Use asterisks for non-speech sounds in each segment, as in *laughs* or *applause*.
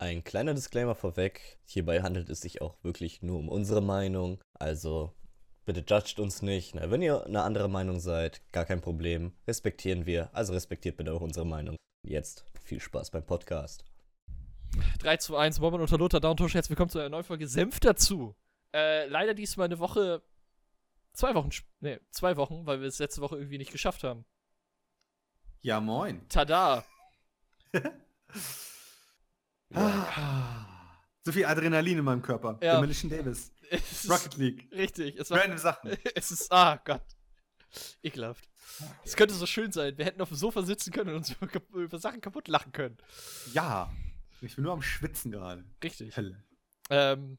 Ein kleiner Disclaimer vorweg. Hierbei handelt es sich auch wirklich nur um unsere Meinung. Also bitte judgt uns nicht. Na, wenn ihr eine andere Meinung seid, gar kein Problem. Respektieren wir. Also respektiert bitte auch unsere Meinung. Jetzt viel Spaß beim Podcast. 3 zu 1, Moment unter Lothar Downtosh. Herzlich willkommen zu einer neuen Folge Senf dazu. Äh, leider diesmal eine Woche, zwei Wochen, nee, zwei Wochen, weil wir es letzte Woche irgendwie nicht geschafft haben. Ja, moin. Tada! *laughs* Ah, so viel Adrenalin in meinem Körper. Ja. Demolition Davis. *laughs* Rocket League. Richtig, es war, Random Sachen. *laughs* es ist, ah Gott. Ekelhaft. Es könnte so schön sein. Wir hätten auf dem Sofa sitzen können und uns über, über Sachen kaputt lachen können. Ja. Ich bin nur am Schwitzen gerade. Richtig. Hölle. Ähm,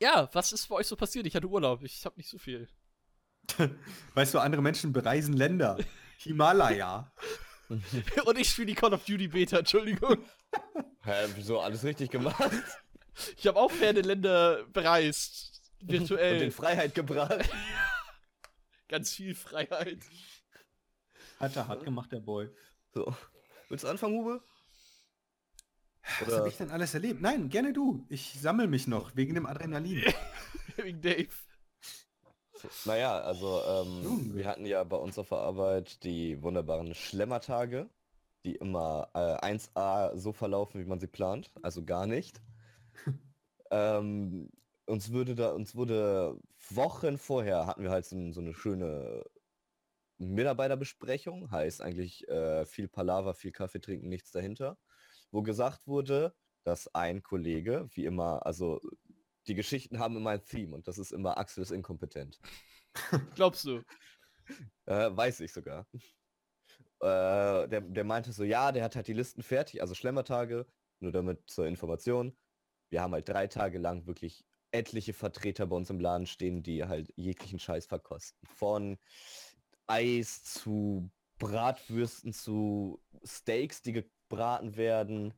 ja, was ist bei euch so passiert? Ich hatte Urlaub. Ich habe nicht so viel. *laughs* Weißt du, andere Menschen bereisen Länder. Himalaya. *laughs* Und ich spiele die Call of Duty Beta, Entschuldigung. Hä, wieso alles richtig gemacht? Ich habe auch ferne Länder bereist. Und Virtuell. in Freiheit gebracht. *laughs* Ganz viel Freiheit. Hat er hart gemacht, der Boy. So. Willst du anfangen, Hube? Was habe ich denn alles erlebt? Nein, gerne du. Ich sammle mich noch wegen dem Adrenalin. *laughs* Wegen Dave. Naja, also ähm, wir hatten ja bei uns auf der Arbeit die wunderbaren Schlemmertage, die immer äh, 1A so verlaufen, wie man sie plant, also gar nicht. *laughs* ähm, uns würde da, uns wurde Wochen vorher hatten wir halt so, so eine schöne Mitarbeiterbesprechung, heißt eigentlich äh, viel Palaver, viel Kaffee trinken, nichts dahinter, wo gesagt wurde, dass ein Kollege, wie immer, also die Geschichten haben immer ein Theme und das ist immer Axel ist inkompetent. *laughs* Glaubst du? Äh, weiß ich sogar. Äh, der, der meinte so, ja, der hat halt die Listen fertig, also Schlemmertage, nur damit zur Information. Wir haben halt drei Tage lang wirklich etliche Vertreter bei uns im Laden stehen, die halt jeglichen Scheiß verkosten. Von Eis zu Bratwürsten zu Steaks, die gebraten werden,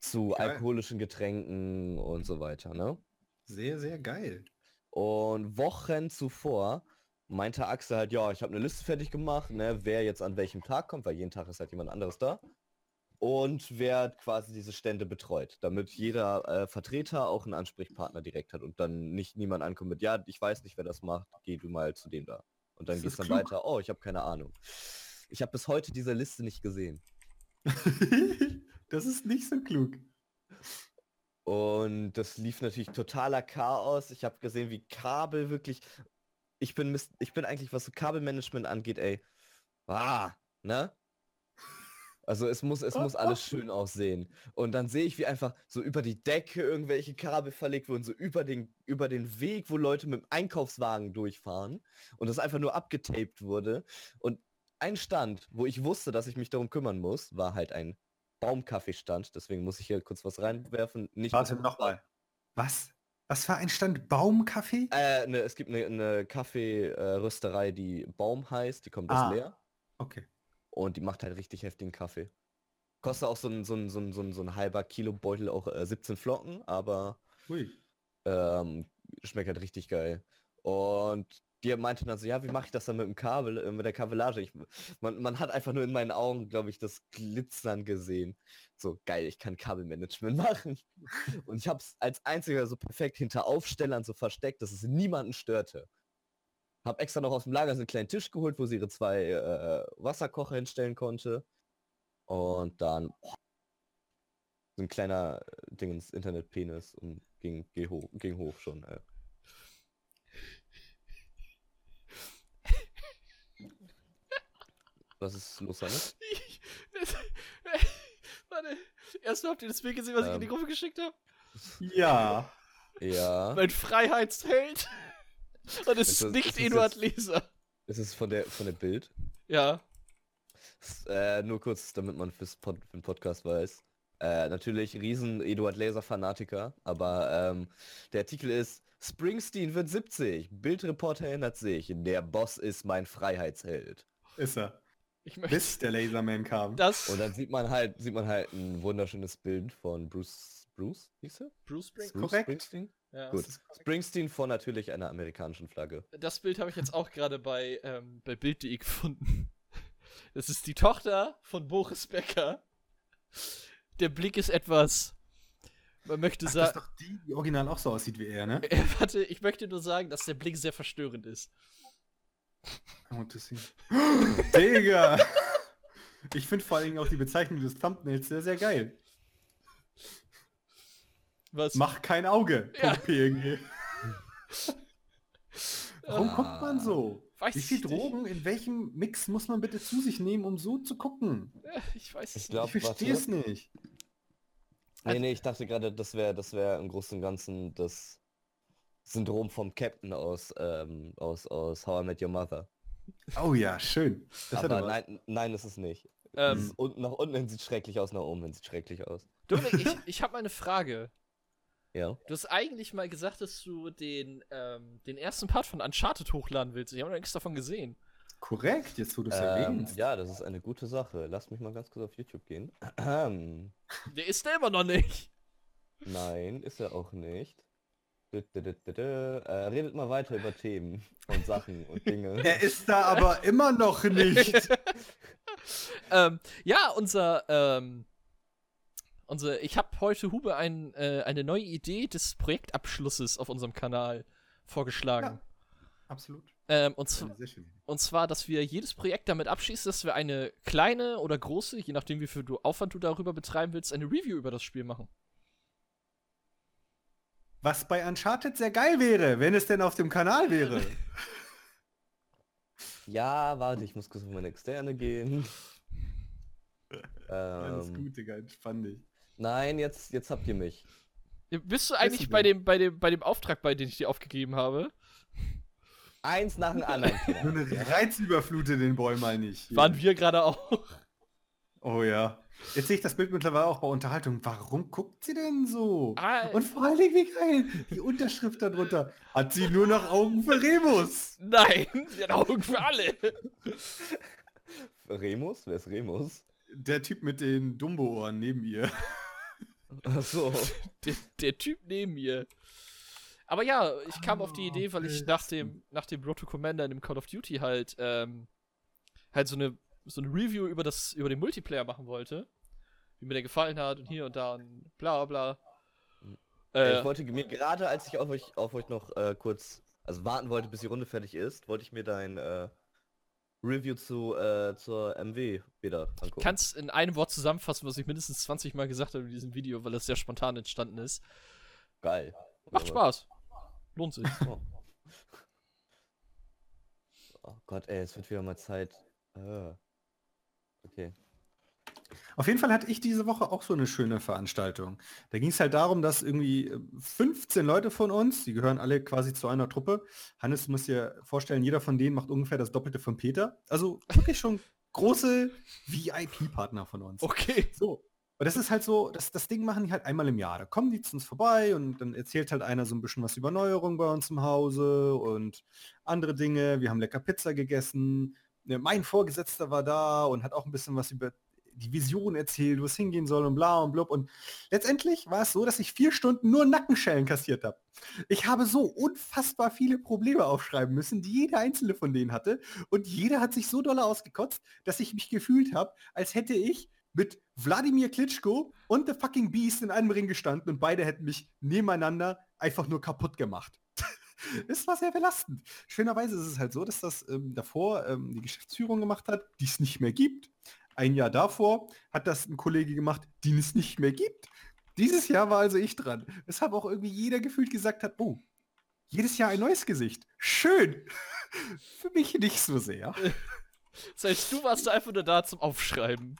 zu Geil. alkoholischen Getränken und so weiter, ne? Sehr, sehr geil. Und Wochen zuvor meinte Axel halt, ja, ich habe eine Liste fertig gemacht, ne, wer jetzt an welchem Tag kommt, weil jeden Tag ist halt jemand anderes da. Und wer quasi diese Stände betreut, damit jeder äh, Vertreter auch einen Ansprechpartner direkt hat und dann nicht niemand ankommt mit, ja, ich weiß nicht, wer das macht, geh du mal zu dem da. Und dann geht's ist dann klug. weiter, oh, ich habe keine Ahnung. Ich habe bis heute diese Liste nicht gesehen. *laughs* das ist nicht so klug. Und das lief natürlich totaler Chaos. Ich habe gesehen, wie Kabel wirklich. Ich bin Mist, ich bin eigentlich, was so Kabelmanagement angeht, ey. Ah, ne? Also es muss, es muss alles *laughs* schön aussehen. Und dann sehe ich, wie einfach so über die Decke irgendwelche Kabel verlegt wurden, so über den, über den Weg, wo Leute mit dem Einkaufswagen durchfahren. Und das einfach nur abgetaped wurde. Und ein Stand, wo ich wusste, dass ich mich darum kümmern muss, war halt ein Baumkaffeestand. Deswegen muss ich hier kurz was reinwerfen. Nicht Warte, nochmal. Was? Was war ein Stand? Baumkaffee? Äh, ne, es gibt eine, eine Kaffeerösterei, die Baum heißt, die kommt aus Ah. Leer Okay. und die macht halt richtig heftigen Kaffee. Kostet auch so ein, so ein, so ein, so ein, so ein halber Kilo Beutel auch äh, 17 Flocken, aber ähm, schmeckt halt richtig geil. Und die meinte dann so, ja, wie mache ich das dann mit dem Kabel, äh, mit der Kabellage? Ich, man, man hat einfach nur in meinen Augen, glaube ich, das Glitzern gesehen. So, geil, ich kann Kabelmanagement *laughs* machen. Und ich habe es als einziger so perfekt hinter Aufstellern so versteckt, dass es niemanden störte. Hab extra noch aus dem Lager so einen kleinen Tisch geholt, wo sie ihre zwei äh, Wasserkocher hinstellen konnte. Und dann boah, so ein kleiner äh, Ding ins Internet-Penis und ging, ging, hoch, ging hoch schon. Äh. Was ist los damit? *laughs* Ich, *laughs* warte. Erstmal habt ihr das Bild gesehen, was ich in die Ähm. Gruppe geschickt habe? Ja. Ja. Mein Freiheitsheld. *laughs* Und es Ist nicht Eduard Leser. Ist es von der von der Bild? Ja. Äh, nur kurz, damit man fürs Pod, für den Podcast weiß. Äh, natürlich riesen Eduard Laser Fanatiker, aber ähm, der Artikel ist Springsteen wird 70. Bildreporter erinnert sich. Der Boss ist mein Freiheitsheld. Ist er. Ich möchte Bis der Laserman kam. das. Und dann sieht man halt, sieht man halt ein wunderschönes Bild von Bruce, Bruce, hieß er? Bruce Spring. Bruce korrekt. Springsteen? Ja. Gut. Springsteen vor natürlich einer amerikanischen Flagge. Das Bild habe ich jetzt auch gerade bei, ähm, bei Bild.de *laughs* gefunden. Das ist die Tochter von Boris Becker. Der Blick ist etwas Man möchte Ach, das ist sagen. doch die, die original auch so aussieht wie er, ne? *laughs* Warte, ich möchte nur sagen, dass der Blick sehr verstörend ist. Digga! Ich finde vor allen Dingen auch die Bezeichnung des Thumbnails sehr, sehr geil. Was? Mach kein Auge. Ja. .png. Warum guckt man so? Weiß Wie viel ich nicht. Drogen in welchem Mix muss man bitte zu sich nehmen, um so zu gucken? Äh, Ich weiß es Ich nicht. glaub- Ich verstehe es nicht. Nee, nee, ich dachte gerade, das wäre das wäre im Großen und Ganzen das Syndrom vom Captain aus, ähm, aus, aus How I Met Your Mother. Oh ja, schön. Das Aber nein, nein, ist es nicht. Ähm, unten, nach unten hin sieht schrecklich aus, nach oben hin sieht schrecklich aus. Dominik, ich, *laughs* ich habe mal eine Frage. Ja. Du hast eigentlich mal gesagt, dass du den, ähm, den ersten Part von Uncharted hochladen willst. Ich habe noch nichts davon gesehen. korrekt, jetzt wo du es Ähm, erwähnst. ja, das ist eine gute Sache. Lass mich mal ganz kurz auf YouTube gehen. *clears throat* Der ist der immer noch nicht. Nein, ist er auch nicht. Redet mal weiter über Themen und Sachen und Dinge. *laughs* Er ist da aber immer noch nicht. *laughs* ähm, ja, unser, ähm, unser, ich habe heute Hube ein, äh, eine neue Idee des Projektabschlusses auf unserem Kanal vorgeschlagen. Absolut. Ähm, und, schön. und zwar, dass wir jedes Projekt damit abschließen, dass wir eine kleine oder große, je nachdem wie viel du Aufwand du darüber betreiben willst, eine Review über das Spiel machen. Was bei Uncharted sehr geil wäre, wenn es denn auf dem Kanal wäre. *laughs* Ja, warte, ich muss kurz auf meine Externe gehen. Alles Ähm, gut, Digga, entspann dich. nein, jetzt, jetzt habt ihr mich. Bist du eigentlich du bei dem, bei, dem, bei dem Auftrag bei, den ich dir aufgegeben habe? Eins nach dem anderen. Nur *laughs* eine Reizüberflute den Boy mal nicht. Hier. Waren wir gerade auch. Oh ja. Jetzt sehe ich das Bild mittlerweile auch bei Unterhaltung. Warum guckt sie denn so? Ah, Und vor allen Dingen, wie geil, die Unterschrift darunter. Hat sie nur noch Augen für Remus? Nein, sie hat Augen für alle. Remus? Wer ist Remus? Der Typ mit den Dumbo-Ohren neben ihr. Achso. Der, der Typ neben mir. Aber ja, ich kam auf die Idee, weil ich nach dem, nach dem Road to Commander in dem Call of Duty halt, ähm, halt so eine, so eine Review über, das, über den Multiplayer machen wollte. Wie mir der gefallen hat und hier und da und bla bla. Äh, ich wollte mir gerade, als ich auf euch, auf euch noch äh, kurz, also warten wollte, bis die Runde fertig ist, wollte ich mir dein äh, Review zu äh, zur MW wieder angucken. kannst in einem Wort zusammenfassen, was ich mindestens 20 Mal gesagt habe in diesem Video, weil das sehr spontan entstanden ist. Geil. Macht Spaß. Lohnt sich. Oh. *laughs* oh Gott, ey, es wird wieder mal Zeit. Äh. Okay. Auf jeden Fall hatte ich diese Woche auch so eine schöne Veranstaltung. Da ging es halt darum, dass irgendwie äh, 15 Leute von uns, die gehören alle quasi zu einer Truppe. Hannes, du musst dir vorstellen, jeder von denen macht ungefähr das Doppelte von Peter. Also wirklich schon große VIP-Partner von uns. Okay. So. Und das ist halt so, das, das Ding machen die halt einmal im Jahr. Da kommen die zu uns vorbei und dann erzählt halt einer so ein bisschen was über Neuerungen bei uns im Hause und andere Dinge. Wir haben lecker Pizza gegessen. Ne, Mein Vorgesetzter war da und hat auch ein bisschen was über die Vision erzählt, wo es hingehen soll und bla und blub. Und letztendlich war es so, dass ich vier Stunden nur Nackenschellen kassiert habe. Ich habe so unfassbar viele Probleme aufschreiben müssen, die jeder einzelne von denen hatte. Und jeder hat sich so doll ausgekotzt, dass ich mich gefühlt habe, als hätte ich mit Wladimir Klitschko und The Fucking Beast in einem Ring gestanden und beide hätten mich nebeneinander einfach nur kaputt gemacht. Es war sehr belastend. Schönerweise ist es halt so, dass das ähm, davor ähm, die Geschäftsführung gemacht hat, die es nicht mehr gibt. Ein Jahr davor hat das ein Kollege gemacht, den es nicht mehr gibt. Dieses Jahr war also ich dran. Weshalb auch irgendwie jeder gefühlt gesagt hat, oh, jedes Jahr ein neues Gesicht. Schön. *laughs* Für mich nicht so sehr. Das heißt, du warst einfach nur da zum Aufschreiben.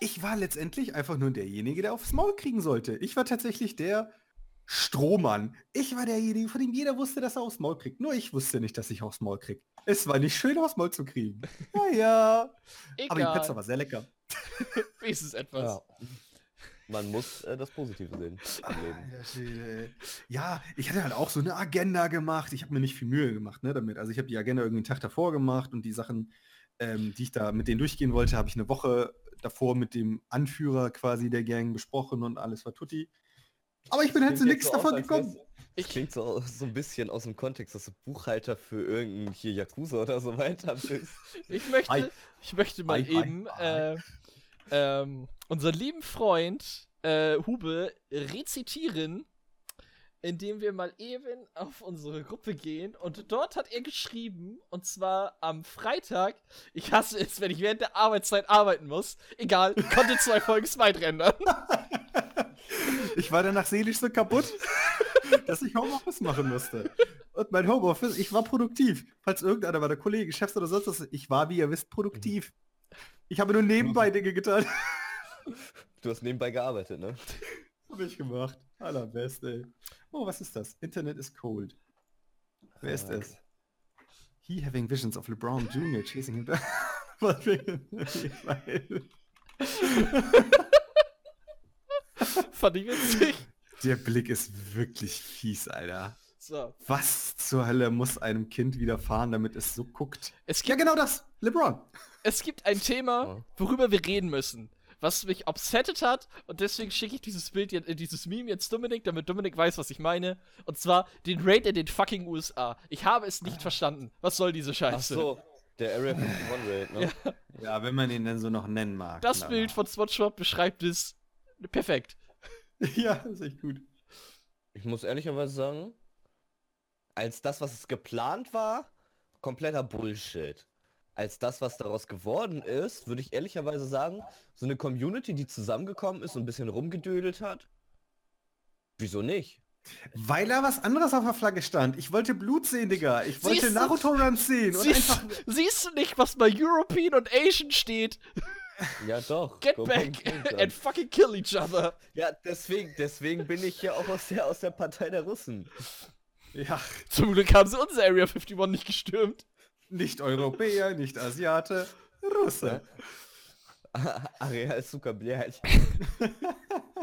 Ich war letztendlich einfach nur derjenige, der aufs Maul kriegen sollte. Ich war tatsächlich der Strohmann. Ich war derjenige, von dem jeder wusste, dass er aufs Maul kriegt. Nur ich wusste nicht, dass ich aufs Maul krieg. Es war nicht schön, aufs Maul zu kriegen. *laughs* Naja. Aber die Pizza Egal. war sehr lecker. *laughs* Wenigstens etwas. Ja. Man muss äh, das Positive sehen ey. Ja, ich hatte halt auch so eine Agenda gemacht. Ich habe mir nicht viel Mühe gemacht ne, damit. Also ich habe die Agenda irgendwie einen Tag davor gemacht und die Sachen, ähm, die ich da mit denen durchgehen wollte, habe ich eine Woche davor mit dem Anführer quasi der Gang besprochen und alles war tutti. Aber ich bin halt zu Klingt nichts so davon gekommen. Das klingt so, so ein bisschen aus dem Kontext, dass du Buchhalter für irgendein hier Yakuza oder so weiter *laughs* bist. Ich möchte, Hi. ich möchte mal hi, eben hi. Äh, ähm, unseren lieben Freund äh, Hube rezitieren, indem wir mal eben auf unsere Gruppe gehen. Und dort hat er geschrieben, und zwar am Freitag, ich hasse es, wenn ich während der Arbeitszeit arbeiten muss. Egal, konnte zwei Folgen Smite rendern. *laughs* Ich war danach seelisch so kaputt, *laughs* dass ich Homeoffice machen musste. Und mein Homeoffice, ich war produktiv. Falls irgendeiner meiner Kollegen, Chefs oder sonst was, ich war, wie ihr wisst, produktiv. Ich habe nur nebenbei Dinge getan. Du hast nebenbei gearbeitet, ne? Habe ich gemacht. Allerbeste. Oh, was ist das? Internet is cold. Wer ist Fuck. das? He having visions of LeBron Jr. chasing him down. *laughs* Was für- Ich weiß. *laughs* Fand ich witzig. Der Blick ist wirklich fies, Alter. So. Was zur Hölle muss einem Kind widerfahren, damit es so guckt? Es Ja, gibt, genau das. LeBron. es gibt ein Thema, Ja. worüber wir reden müssen. Was mich upsettet hat, und deswegen schicke ich dieses Bild jetzt, äh, dieses Meme jetzt Dominik, damit Dominik weiß, was ich meine. Und zwar den Raid in den fucking USA. Ich habe es nicht verstanden. Was soll diese Ach Scheiße? so, der Area 51 Raid, ne? Ja. Ja, wenn man ihn denn so noch nennen mag. Das Na, Bild von SWAT beschreibt es perfekt. *laughs* Ja, ist echt gut. Ich muss ehrlicherweise sagen, als das, was es geplant war, kompletter Bullshit. Als das, was daraus geworden ist, würde ich ehrlicherweise sagen, so eine Community, die zusammengekommen ist und ein bisschen rumgedödelt hat. Wieso nicht? Weil da was anderes auf der Flagge stand. Ich wollte Blut sehen, Digga. Ich wollte Naruto-Runs sehen. Und Siehst, einfach... siehst du nicht, was bei European und Asian steht? Ja doch. Get komm, back *laughs* and fucking kill each other. Ja, deswegen, deswegen bin ich ja auch aus der, aus der Partei der Russen. Ja, Zum Glück haben sie unsere Area 51 nicht gestürmt. nicht Europäer, nicht Asiate, Russe. *laughs* Areal Zuckerblech. *laughs*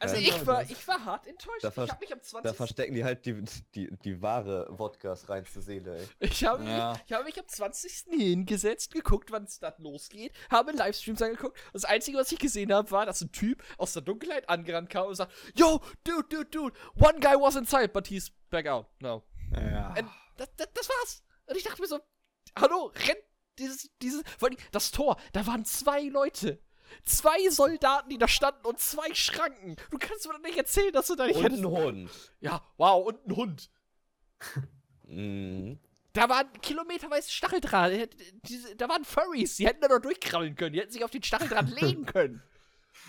Also Ja, ich war, ich war hart enttäuscht. Da ich habe mich am Da 20. verstecken die halt die, die, die wahre Wodkas reinste Seele, ey. Ich habe, Ja. mich, ich habe mich am 20. hingesetzt, geguckt, wann es dann losgeht, habe Livestreams angeguckt. Das Einzige, was ich gesehen habe, war, dass ein Typ aus der Dunkelheit angerannt kam und sagt, Yo, dude, dude, dude, one guy was inside, but he's back out. No. Ja. Und das, das, das war's. Und ich dachte mir so, hallo, rennt dieses, dieses, vor allem das Tor, da waren zwei Leute. Zwei Soldaten, die da standen und zwei Schranken. Du kannst mir doch nicht erzählen, dass du da nicht Und hättest. ein Hund. Ja, wow, und ein Hund. Mhm. Da waren kilometerweise Stacheldraht. Die Da waren Furries. Die hätten da noch durchkrabbeln können. Die hätten sich auf den Stacheldraht *laughs* legen können.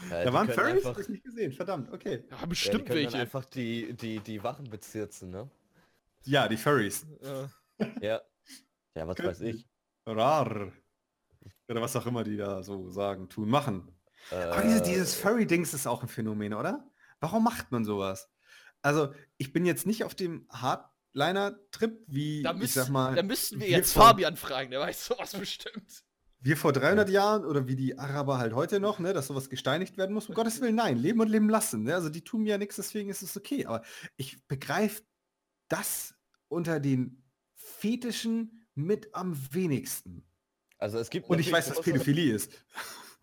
Ja, Da die waren Furries? einfach- Hab ich nicht gesehen, verdammt, okay. Ja, Ja, die bestimmt können dann welche. einfach die, die, die Wachen bezirzen, ne? Ja, die Furries. Ja. Ja. Ja, was weiß ich. Rar. Oder was auch immer die da so sagen, tun, machen. Aber Äh, diese, dieses Furry-Dings ist auch ein Phänomen, oder? Warum macht man sowas? Also, ich bin jetzt nicht auf dem Hardliner-Trip, wie, Da, ich müsst, sag mal, da müssten wir wir jetzt vor- Fabian fragen. Der weiß sowas bestimmt. wir vor 300 Jahren oder wie die Araber halt heute noch, ne, dass sowas gesteinigt werden muss. Um Gottes Willen, nein, leben und leben lassen. Ne? Also die tun mir ja nichts, deswegen ist es okay. Aber ich begreife das unter den Fetischen mit am wenigsten. Also es gibt Und ich weiß, musst- Pädophilie ist.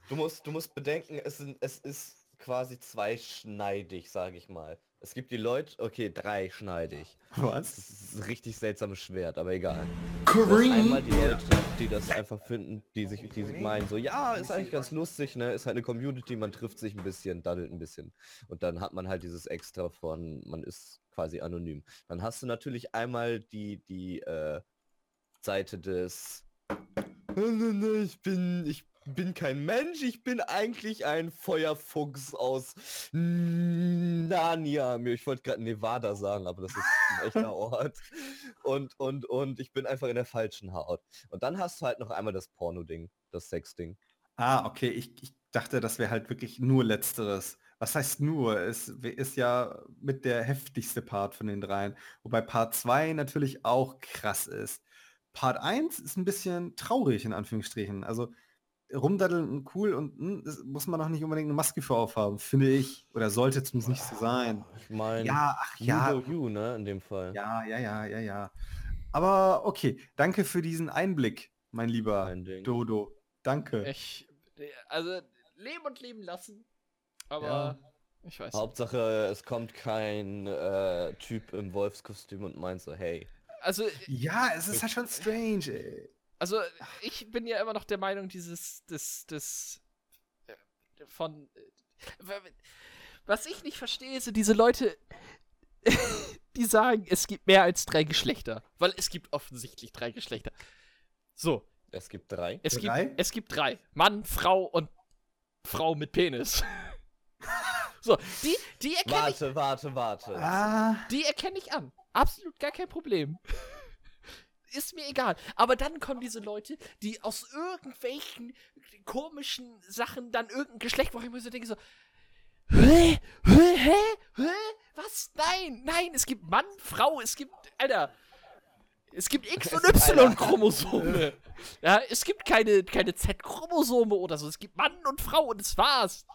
Du musst, du musst bedenken, es, sind, es ist quasi zweischneidig, sage ich mal. Es gibt die Leute, okay, dreischneidig. Das Was? ist ein richtig seltsames Schwert, aber egal. Hast einmal die Leute, die das einfach finden, die sich, die sich meinen, so, ja, ist eigentlich ganz lustig, ne? Ist halt eine Community, man trifft sich ein bisschen, daddelt ein bisschen. Und dann hat man halt dieses Extra von, man ist quasi anonym. Dann hast du natürlich einmal die, die äh, Seite des ich bin, ich bin kein Mensch, ich bin eigentlich ein Feuerfuchs aus Narnia. Ich wollte gerade Nevada sagen, aber das ist ein echter *laughs* Ort. Und, und, und ich bin einfach in der falschen Haut. Und dann hast du halt noch einmal das Porno-Ding, das Sex-Ding. Ah, okay. Ich, ich dachte, das wäre halt wirklich nur letzteres. Was heißt nur? Es ist ja mit der heftigste Part von den dreien. Wobei Part 2 natürlich auch krass ist. Part 1 ist ein bisschen traurig, in Anführungsstrichen. Also rumdaddeln und cool und hm, das muss man auch nicht unbedingt eine Maske für aufhaben, finde ich. Oder sollte zumindest nicht so sein. Ich meine, Ja, ach you ja. you, ne, in dem Fall. Ja, ja, ja, ja, ja. Aber okay, danke für diesen Einblick, mein lieber Ding. Dodo. Danke. Ich, also, leben und leben lassen. Aber, Ja. ich weiß. Hauptsache, es kommt kein äh, Typ im Wolfskostüm und meint so, hey, Also, Ja, es ist halt schon strange, ey. also, ich bin ja immer noch der Meinung, dieses, das, das, äh, von, äh, Was ich nicht verstehe, sind diese Leute, *laughs* die sagen, es gibt mehr als drei Geschlechter. Weil es gibt offensichtlich drei Geschlechter. So. Es gibt drei. Es, Drei? Gibt, es gibt drei. Mann, Frau und Frau mit Penis. *laughs* so, die, die erkenne ich, Warte, warte, warte. Ah, die erkenne ich an. Absolut gar kein Problem. *laughs* Ist mir egal. Aber dann kommen diese Leute, die aus irgendwelchen komischen Sachen dann irgendein Geschlecht machen. Ich muss so denken so, hä? Hä? Hä? Hä? Was? Nein, nein, es gibt Mann, Frau, es gibt, Alter, es gibt X- und. Y-Chromosome. ja, es gibt keine, keine Z-Chromosome oder so. Es gibt Mann und Frau und das war's.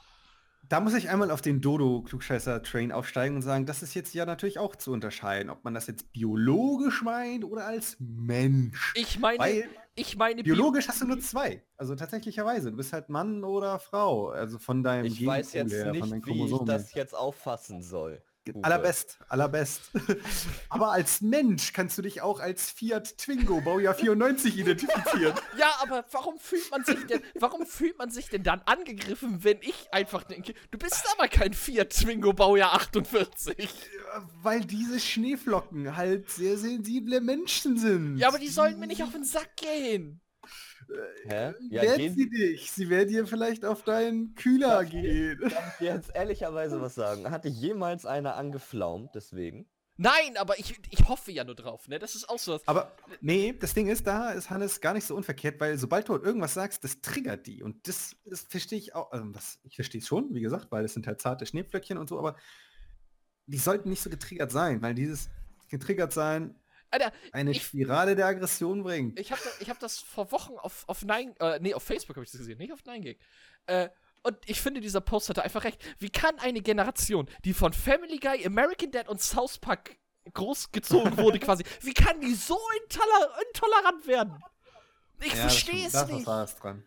Da muss ich einmal auf den Dodo-Klugscheißer-Train aufsteigen und sagen, das ist jetzt ja natürlich auch zu unterscheiden, ob man das jetzt biologisch meint oder als Mensch. Ich meine, Weil ich meine, Bio- biologisch hast du nur zwei. Also tatsächlicherweise. Du bist halt Mann oder Frau. Also von deinem Ich weiß Genpool jetzt her, von nicht, wie ich das jetzt auffassen soll. Uwe. Allerbest, allerbest. *laughs* Aber als Mensch kannst du dich auch als Fiat Twingo Baujahr *laughs* 94 identifizieren. Ja, aber warum fühlt man sich denn, warum fühlt man sich denn dann angegriffen, wenn ich einfach denke, du bist aber kein Fiat Twingo Baujahr 48. Weil diese Schneeflocken halt sehr sensible Menschen sind. Ja, aber die sollen mir nicht auf den Sack gehen. Hä? Ja, werden gehen sie dich. Sie werden dir vielleicht auf deinen Kühler Ja, gehen. Darf ich dir jetzt ehrlicherweise was sagen? Hatte jemals einer angeflaumt, deswegen? Nein, aber ich, ich hoffe ja nur drauf, ne? Das ist auch so was. Aber nee, das Ding ist, da ist Hannes gar nicht so unverkehrt, weil sobald du halt irgendwas sagst, das triggert die. Und das, das verstehe ich auch. Also das, ich verstehe es schon, wie gesagt, weil es sind halt zarte Schneeflöckchen und so, aber die sollten nicht so getriggert sein, weil dieses getriggert sein Alter, eine Ich- Spirale der Aggression bringt. ich habe ich hab das vor Wochen auf, auf Nine, äh, nee, auf Facebook habe ich das gesehen, nicht auf 9gag. Äh, und ich finde, dieser Post hatte einfach recht. Wie kann eine Generation, die von Family Guy, American Dad und South Park großgezogen *laughs* wurde quasi, wie kann die so intoler intolerant werden? Ich Ja, verstehe es Da ist nicht. dran.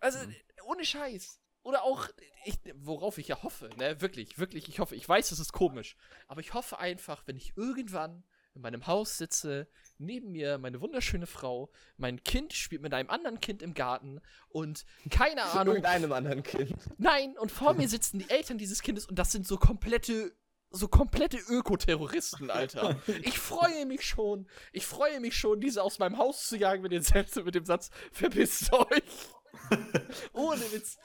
Also, ohne Scheiß. Oder auch, ich, worauf ich ja hoffe, ne, wirklich, wirklich, ich hoffe, ich weiß, es ist komisch, aber ich hoffe einfach, wenn ich irgendwann in meinem Haus sitze, neben mir meine wunderschöne Frau, mein Kind spielt mit einem anderen Kind im Garten und keine Ahnung, Irgendeinem anderen Kind. nein, und vor mir sitzen die Eltern dieses Kindes und das sind so komplette, so komplette Ökoterroristen, Alter. *laughs* Ich freue mich schon, ich freue mich schon, diese aus meinem Haus zu jagen mit, den Sätzen, mit dem Satz, verpisst euch. *laughs* Ohne Witz.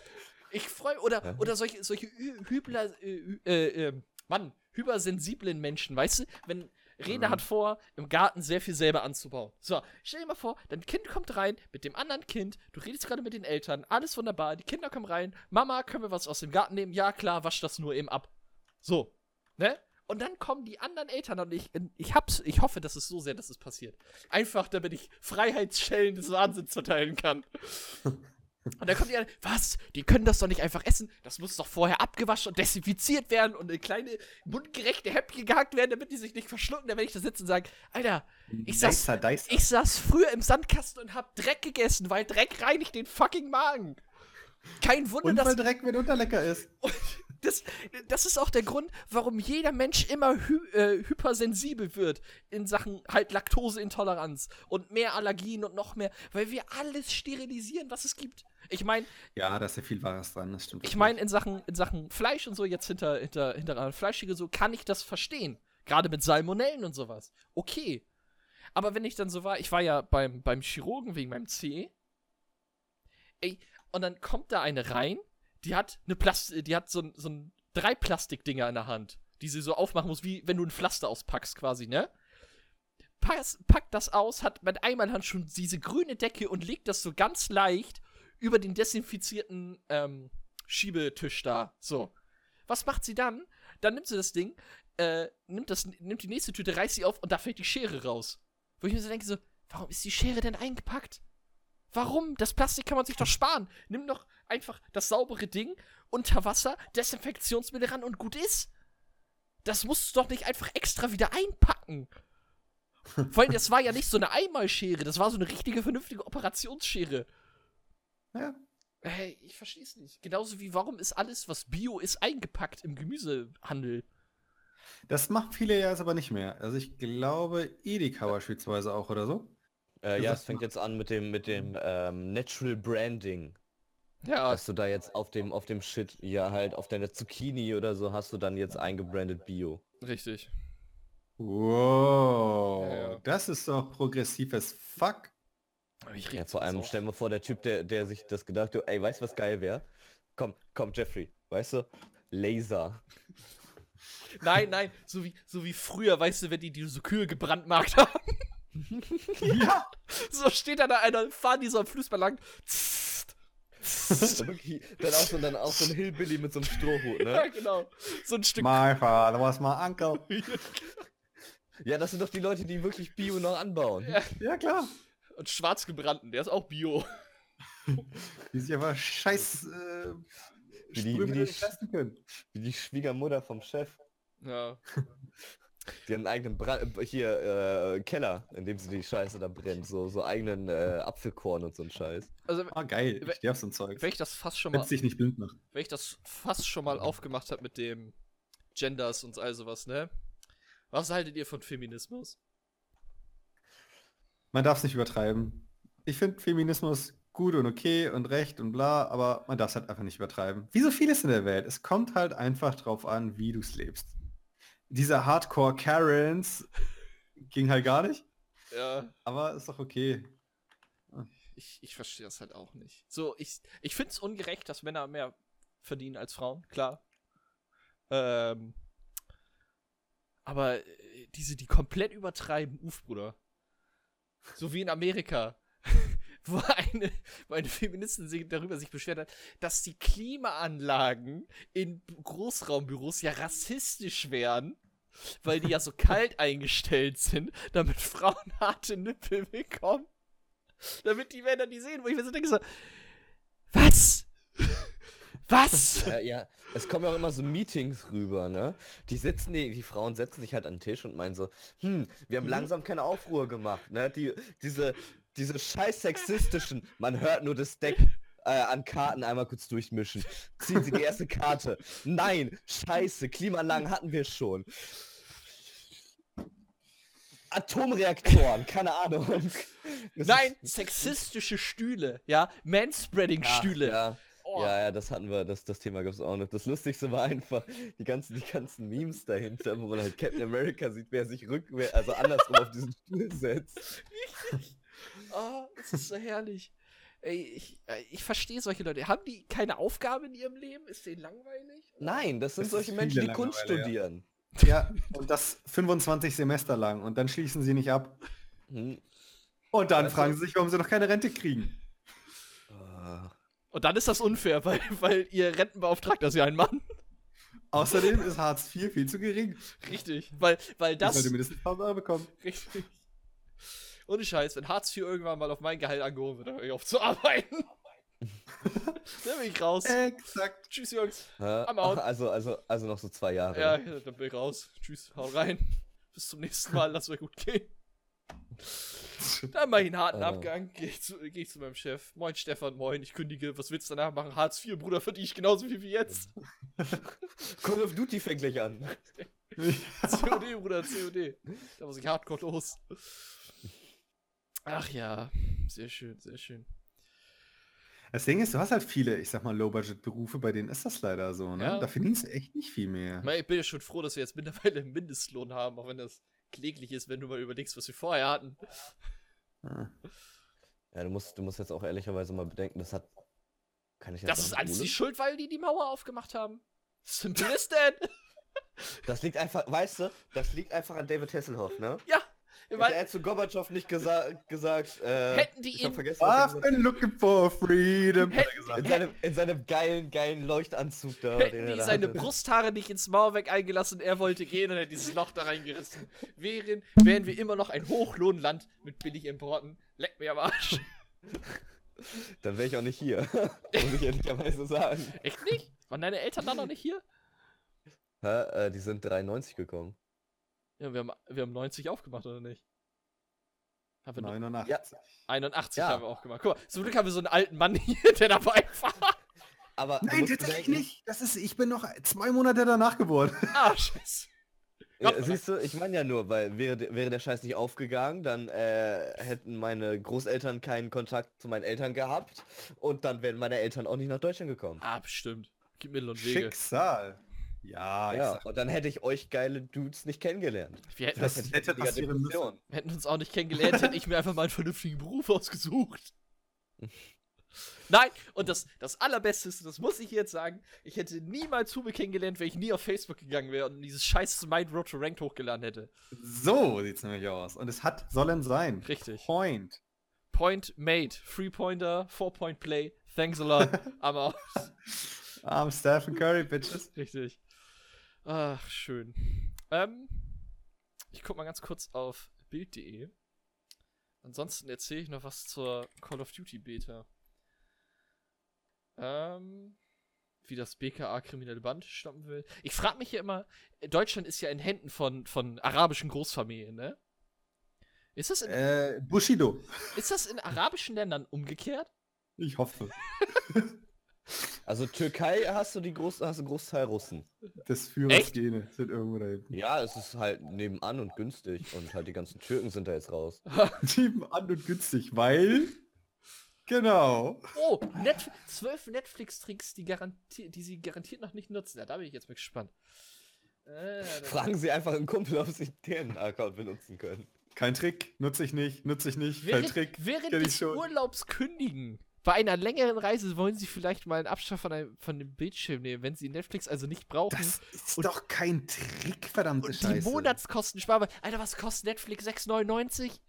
Ich freue oder Ja. oder solche solche Hü- Hübler äh, äh, äh, Mann, hypersensiblen Menschen, weißt du, wenn Rene Mhm. hat vor, im Garten sehr viel selber anzubauen. So, stell dir mal vor, dein Kind kommt rein mit dem anderen Kind, du redest gerade mit den Eltern, alles wunderbar, die Kinder kommen rein, Mama, können wir was aus dem Garten nehmen? Ja, klar, wasch das nur eben ab. So, ne? Und dann kommen die anderen Eltern und ich, ich hab's, ich hoffe, dass es so sehr, dass es passiert. Einfach, damit ich Freiheitsschellen des Wahnsinns verteilen kann. *laughs* Und dann kommt die an, was? Die können das doch nicht einfach essen. Das muss doch vorher abgewaschen und desinfiziert werden und in kleine mundgerechte Häppchen gehackt werden, damit die sich nicht verschlucken. Dann werde ich da sitzen und sagen, Alter, ich saß, Deister, Deister. ich saß früher im Sandkasten und hab Dreck gegessen, weil Dreck reinigt den fucking Magen. Kein Wunder, Und dass weil Dreck mit Unterlecker ist. *laughs* das, das ist auch der Grund, warum jeder Mensch immer hy äh, hypersensibel wird in Sachen halt Laktoseintoleranz und mehr Allergien und noch mehr, weil wir alles sterilisieren, was es gibt. Ich meine, Ja, da ist ja viel Wahres dran, das stimmt. ich meine in Sachen in Sachen Fleisch und so jetzt hinter hinter hinter Fleischige so kann ich das verstehen, gerade mit Salmonellen und sowas. Okay. Aber wenn ich dann so war, ich war ja beim beim Chirurgen wegen meinem C. Ey, und dann kommt da eine rein, die hat eine Plast die hat so ein, so ein drei Plastikdinger in der Hand, die sie so aufmachen muss, wie wenn du ein Pflaster auspackst quasi, ne? Pass, packt das aus, hat mit einmal Hand schon diese grüne Decke und legt das so ganz leicht über den desinfizierten ähm, Schiebetisch da. So. Was macht sie dann? Dann nimmt sie das Ding, äh, nimmt, das, nimmt die nächste Tüte, reißt sie auf und da fällt die Schere raus. Wo ich mir so denke, so, warum ist die Schere denn eingepackt? Warum? Das Plastik kann man sich doch sparen. Nimm doch einfach das saubere Ding unter Wasser, Desinfektionsmittel ran und gut ist. Das musst du doch nicht einfach extra wieder einpacken. Vor allem, das war ja nicht so eine Einmalschere, das war so eine richtige, vernünftige Operationsschere. Ja. Hey, ich verstehe es nicht. Genauso wie, warum ist alles, was Bio ist, eingepackt im Gemüsehandel? Das machen viele ja jetzt aber nicht mehr. Also ich glaube, Edeka beispielsweise auch oder so. Äh, ja, es fängt jetzt an mit dem, mit dem ähm, Natural Branding. Ja, Dass du da jetzt auf dem, auf dem Shit, ja halt auf deiner Zucchini oder so, hast du dann jetzt eingebrandet Bio. richtig. Wow, Ja, ja. das ist doch progressives Fuck. Aber Ich Ja, vor allem, stell mal vor, der Typ, der, der sich das gedacht hat, ey, weißt du, was geil wäre? Komm, komm, Jeffrey, weißt du? Laser. *laughs* Nein, nein, so wie, so wie früher, weißt du, wenn die, die so Kühe gebrandmarkt haben. *laughs* Ja. *laughs* So steht da da einer, fahren die so am Fluss lang. Wirklich, dann auch so, dann auch so ein Hillbilly mit so einem Strohhut, *laughs* ja, ne? genau. So ein Stück. My father was my uncle. *laughs* Ja, das sind doch die Leute, die wirklich Bio noch anbauen. Ja. Ja, klar. Und schwarz gebrannten, der ist auch Bio. Die sich aber scheiß äh, Wie die- wie die. Wie die Schwiegermutter vom Chef. Ja. *laughs* Die haben einen eigenen Bra äh, hier äh, Keller, in dem sie die Scheiße da brennt. So, so eigenen äh, Apfelkorn und so ein Scheiß. Also, Ah, geil. Ich auf so ein Zeug. wenn ich das fast schon mal, Wenn dich nicht blind macht. wenn ich das fast schon mal aufgemacht habe mit dem Genders und all sowas, ne? Was haltet ihr von Feminismus? Man darf es nicht übertreiben. Ich finde Feminismus gut und okay und recht und bla, aber man darf es halt einfach nicht übertreiben. Wie so vieles in der Welt. Es kommt halt einfach drauf an, wie du es lebst. Diese Hardcore Karens ging halt gar nicht, Ja, aber ist doch okay. ich, ich verstehe das halt auch nicht. So, ich, ich finde es ungerecht, dass Männer mehr verdienen als Frauen, klar. Ähm, aber äh, diese, die komplett übertreiben, uff, Bruder. So wie in Amerika. *laughs* wo eine, wo eine Feministin sich darüber sich beschwert hat, dass die Klimaanlagen in Großraumbüros ja rassistisch wären, weil die ja so kalt eingestellt sind, damit Frauen *laughs* harte Nippel bekommen. Damit die Männer die sehen, wo ich mir so denke so, was? *laughs* Was? Ja, ja, es kommen ja auch immer so Meetings rüber, ne? Die sitzen, die, die Frauen setzen sich halt an den Tisch und meinen so, hm, wir haben langsam keine Aufruhr gemacht, ne? Die, diese, diese scheiß sexistischen, man hört nur das Deck äh, an Karten einmal kurz durchmischen. *laughs* Ziehen Sie die erste Karte. Nein, scheiße, Klimaanlagen hatten wir schon. Atomreaktoren, keine Ahnung. *laughs* Das Nein, ist- sexistische Stühle, ja? Manspreading-Stühle. Ja, Oh. Ja, ja, das hatten wir, das, das Thema gab es auch noch. Das Lustigste war einfach die ganzen, die ganzen Memes dahinter, wo man halt Captain America sieht, wer sich rückwärts, also andersrum auf diesen Stuhl setzt. Oh, das ist so herrlich. Ey, ich, äh, ich verstehe solche Leute. Haben die keine Aufgabe in ihrem Leben? Ist denen langweilig? Nein, das sind Das solche Menschen, die Kunst Langeweile, ja. studieren. Ja, und das 25 Semester lang und dann schließen sie nicht ab. Hm. Und dann Also- fragen sie sich, warum sie noch keine Rente kriegen. Ah. Und dann ist das unfair, *laughs* weil, weil ihr Rentenbeauftragter ist ja ein Mann. Außerdem ist Hartz IV viel zu gering. Richtig. Weil, weil Ich das. sollte mindestens 1000 Euro bekommen. Richtig. Ohne Scheiß, wenn Hartz IV irgendwann mal auf mein Gehalt angehoben wird, dann höre ich auf zu arbeiten. *laughs* dann bin ich raus. Exakt. Tschüss, Jungs. Hä? I'm out. Also, also, also noch so zwei Jahre. Ja, dann bin ich raus. Tschüss, hau rein. Bis zum nächsten Mal, lass euch gut gehen. *laughs* Dann mach ich einen harten Äh. Abgang, gehe ich, zu- geh ich zu meinem Chef. Moin Stefan, moin, ich kündige, was willst du danach machen? Hartz IV, Bruder, verdiene ich genauso viel wie jetzt. *laughs* Call of Duty fängt gleich an. COD, Bruder, COD. Da muss ich hardcore los. Ach ja, sehr schön, sehr schön. Das Ding ist, du hast halt viele, ich sag mal, Low-Budget-Berufe, bei denen ist das leider so, ne? Ja. Da verdienst du echt nicht viel mehr. Ich, bin ja schon froh, dass wir jetzt mittlerweile einen Mindestlohn haben, auch wenn das kläglich ist, wenn du mal überlegst, was wir vorher hatten. Ah. Ja, du musst, du musst jetzt auch ehrlicherweise mal bedenken, das hat. Kann ich jetzt Das ist alles die Schuld, weil die die Mauer aufgemacht haben. Simple is that. Das liegt einfach, weißt du, das liegt einfach an David Hasselhoff, ne? Ja, Hätte er zu Gorbatschow nicht gesa gesagt, äh, Hätten die ich hab ihn- vergessen, was er I've been looking for freedom. er. In seinem, in seinem geilen, geilen Leuchtanzug da. hätten den er die da seine hatte. Brusthaare nicht ins Mauerwerk eingelassen, er wollte gehen und er hat dieses Loch da reingerissen. Wären, wären wir immer noch ein Hochlohnland mit Billigimporten. Leck mir am Arsch. Dann wäre ich auch nicht hier. *laughs* Muss ich ehrlicherweise sagen. Echt nicht? Waren deine Eltern da noch nicht hier? Hä? Äh, die sind 93 gekommen. Ja, wir haben, wir haben 90 aufgemacht, oder nicht? Haben wir noch- 89. Ja. 81 Ja. haben wir auch gemacht. Guck mal, zum Glück haben wir so einen alten Mann *laughs* hier, der dabei war. Aber Nein, tatsächlich nicht. Das ist, ich bin noch zwei Monate danach geboren. *laughs* Ah, scheiße. Mal. siehst du, ich meine ja nur, weil wäre, wäre der Scheiß nicht aufgegangen, dann äh, hätten meine Großeltern keinen Kontakt zu meinen Eltern gehabt und dann wären meine Eltern auch nicht nach Deutschland gekommen. Ah, bestimmt. Gib Mittel und Wege. Schicksal. Ja, ja, ich sag, und dann hätte ich euch geile Dudes nicht kennengelernt. Wir hätten, Das uns, hätte passieren müssen. Depressionen. hätten uns auch nicht kennengelernt, hätte ich mir einfach mal einen vernünftigen Beruf ausgesucht. *laughs* Nein, und das, das Allerbeste ist, das muss ich jetzt sagen, ich hätte niemals Hube kennengelernt, wenn ich nie auf Facebook gegangen wäre und dieses scheiß Mind Road to Ranked hochgeladen hätte. So sieht's nämlich aus. Und es hat sollen sein. Richtig. Point. Point made. Three Pointer, Four Point Play. Thanks a lot. *laughs* Aber I'm Stephen Curry, Bitches. richtig. Ach, schön. Ähm, ich guck mal ganz kurz auf Bild.de. Ansonsten erzähle ich noch was zur Call of Duty Beta. Ähm, wie das BKA kriminelle Band stoppen will. Ich frage mich ja immer, Deutschland ist ja in Händen von, von arabischen Großfamilien, ne? Ist das, in, Äh, Bushido. ist das in arabischen Ländern umgekehrt? Ich hoffe. *laughs* Also Türkei hast du die Groß hast du einen Großteil Russen. Das Führergene sind irgendwo da hinten. Ja, es ist halt nebenan und günstig und halt die ganzen Türken sind da jetzt raus. *laughs* Team an und günstig, weil. Genau. Oh, Net zwölf Netflix-Tricks, die, die sie garantiert noch nicht nutzen. Ja, da bin ich jetzt mal gespannt. Äh, Fragen Sie einfach einen Kumpel, ob Sie deren Account benutzen können. Kein Trick, nutze ich nicht, nutze ich nicht, kein während Trick. während des schon. Urlaubs kündigen. Bei einer längeren Reise wollen Sie vielleicht mal einen Abstand von, einem, von dem Bildschirm nehmen, wenn Sie Netflix also nicht brauchen. Das ist Und- doch kein Trick, verdammte und die Scheiße. Monatskosten sparen. Alter, was kostet Netflix? 6,99?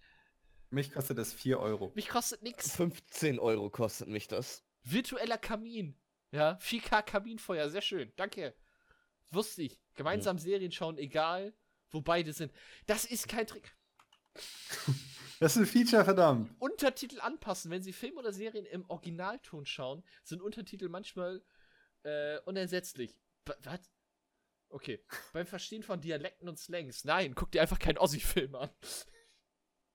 Mich kostet das 4 Euro. Mich kostet nix. 15 Euro kostet mich das. Virtueller Kamin. Ja, 4K Kaminfeuer, sehr schön. Danke. Wusste ich. Gemeinsam Serien schauen, egal, wo beide sind. Das ist kein Trick. *laughs* Das ist ein Feature, verdammt. Untertitel anpassen. Wenn Sie Film oder Serien im Originalton schauen, sind Untertitel manchmal äh, unersetzlich. Wa- Was? Okay. Beim Verstehen von Dialekten und Slangs. Nein, guck dir einfach keinen Ossi-Film an.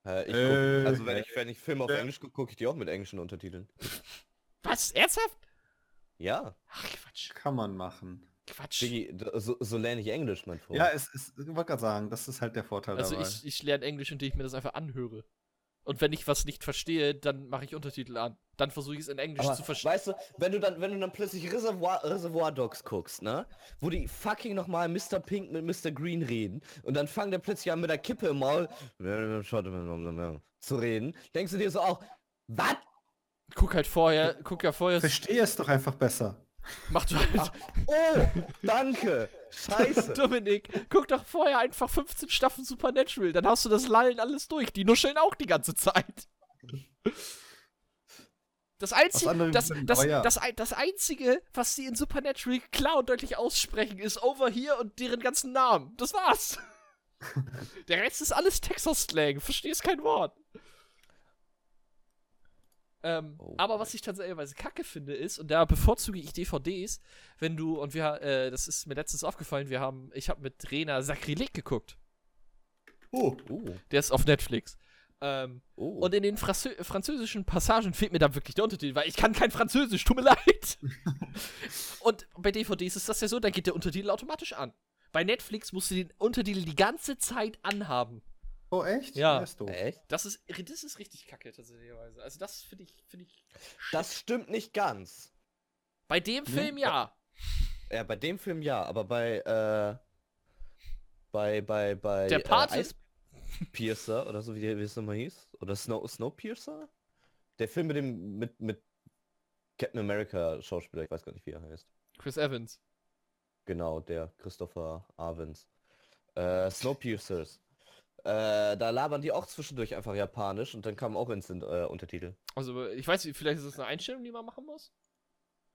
Äh, ich Äh, guck, also wenn ich, wenn ich Filme auf. Englisch gucke, gucke ich die auch mit englischen Untertiteln. Was? Ernsthaft? Ja, Ach, Quatsch. Kann man machen. Quatsch. Diggi, d- so, so lerne ich Englisch, mein Freund. Ja, es ist, ich wollte gerade sagen, das ist halt der Vorteil Also dabei. ich, ich lerne Englisch, indem ich mir das einfach anhöre. Und wenn ich was nicht verstehe, dann mache ich Untertitel an. Dann versuche ich es in Englisch Aber zu verstehen. weißt du, wenn du dann, wenn du dann plötzlich Reservoir, Reservoir Dogs guckst, ne? Wo die fucking nochmal Mr. Pink mit Mr. Green reden und dann fangen der plötzlich an mit der Kippe im Maul zu reden, denkst du dir so auch, was? Guck halt vorher, guck ja vorher, Verstehe es doch einfach besser. Mach du halt. Oh, danke. Scheiße. *laughs* Dominik, guck doch vorher einfach 15 Staffeln Supernatural, dann hast du das Lallen alles durch. Die nuscheln auch die ganze Zeit. Das einzige, das, das, das, das einzige, was sie in Supernatural klar und deutlich aussprechen, ist over here und deren ganzen Namen. Das war's. *laughs* Der Rest ist alles Texas-Slang. Verstehst kein Wort. Ähm, Oh aber was ich tatsächlich kacke finde ist, und da bevorzuge ich DVDs, wenn du, und wir, äh, das ist mir letztens aufgefallen, wir haben, ich habe mit Rena Sakrileg geguckt. Oh, Oh, Der ist auf Netflix. Ähm, oh. und in den Frasö französischen Passagen fehlt mir dann wirklich der Untertitel, weil ich kann kein Französisch, tut mir leid. *laughs* und bei DVDs ist das ja so, dann geht der Untertitel automatisch an. Bei Netflix musst du den Untertitel die ganze Zeit anhaben. Oh echt? Ja. ist doof. Echt? Das ist, das ist richtig kacke, tatsächlich. Also das finde ich, finde ich. Das stimmt nicht ganz. Bei dem Film ja. Ja, bei dem Film ja, aber bei, äh, bei, bei, bei, Der Pate- äh, Eispiercer oder so, wie, der- wie es nochmal hieß, oder Snow, Snowpiercer? Der Film mit dem, mit, mit Captain America Schauspieler, ich weiß gar nicht, wie er heißt. Chris Evans. Genau, der Christopher Arvins. Äh, Snowpiercers. Äh, da labern die auch zwischendurch einfach japanisch und dann kamen auch instant äh, Untertitel. Also ich weiß nicht, vielleicht ist das eine Einstellung, die man machen muss.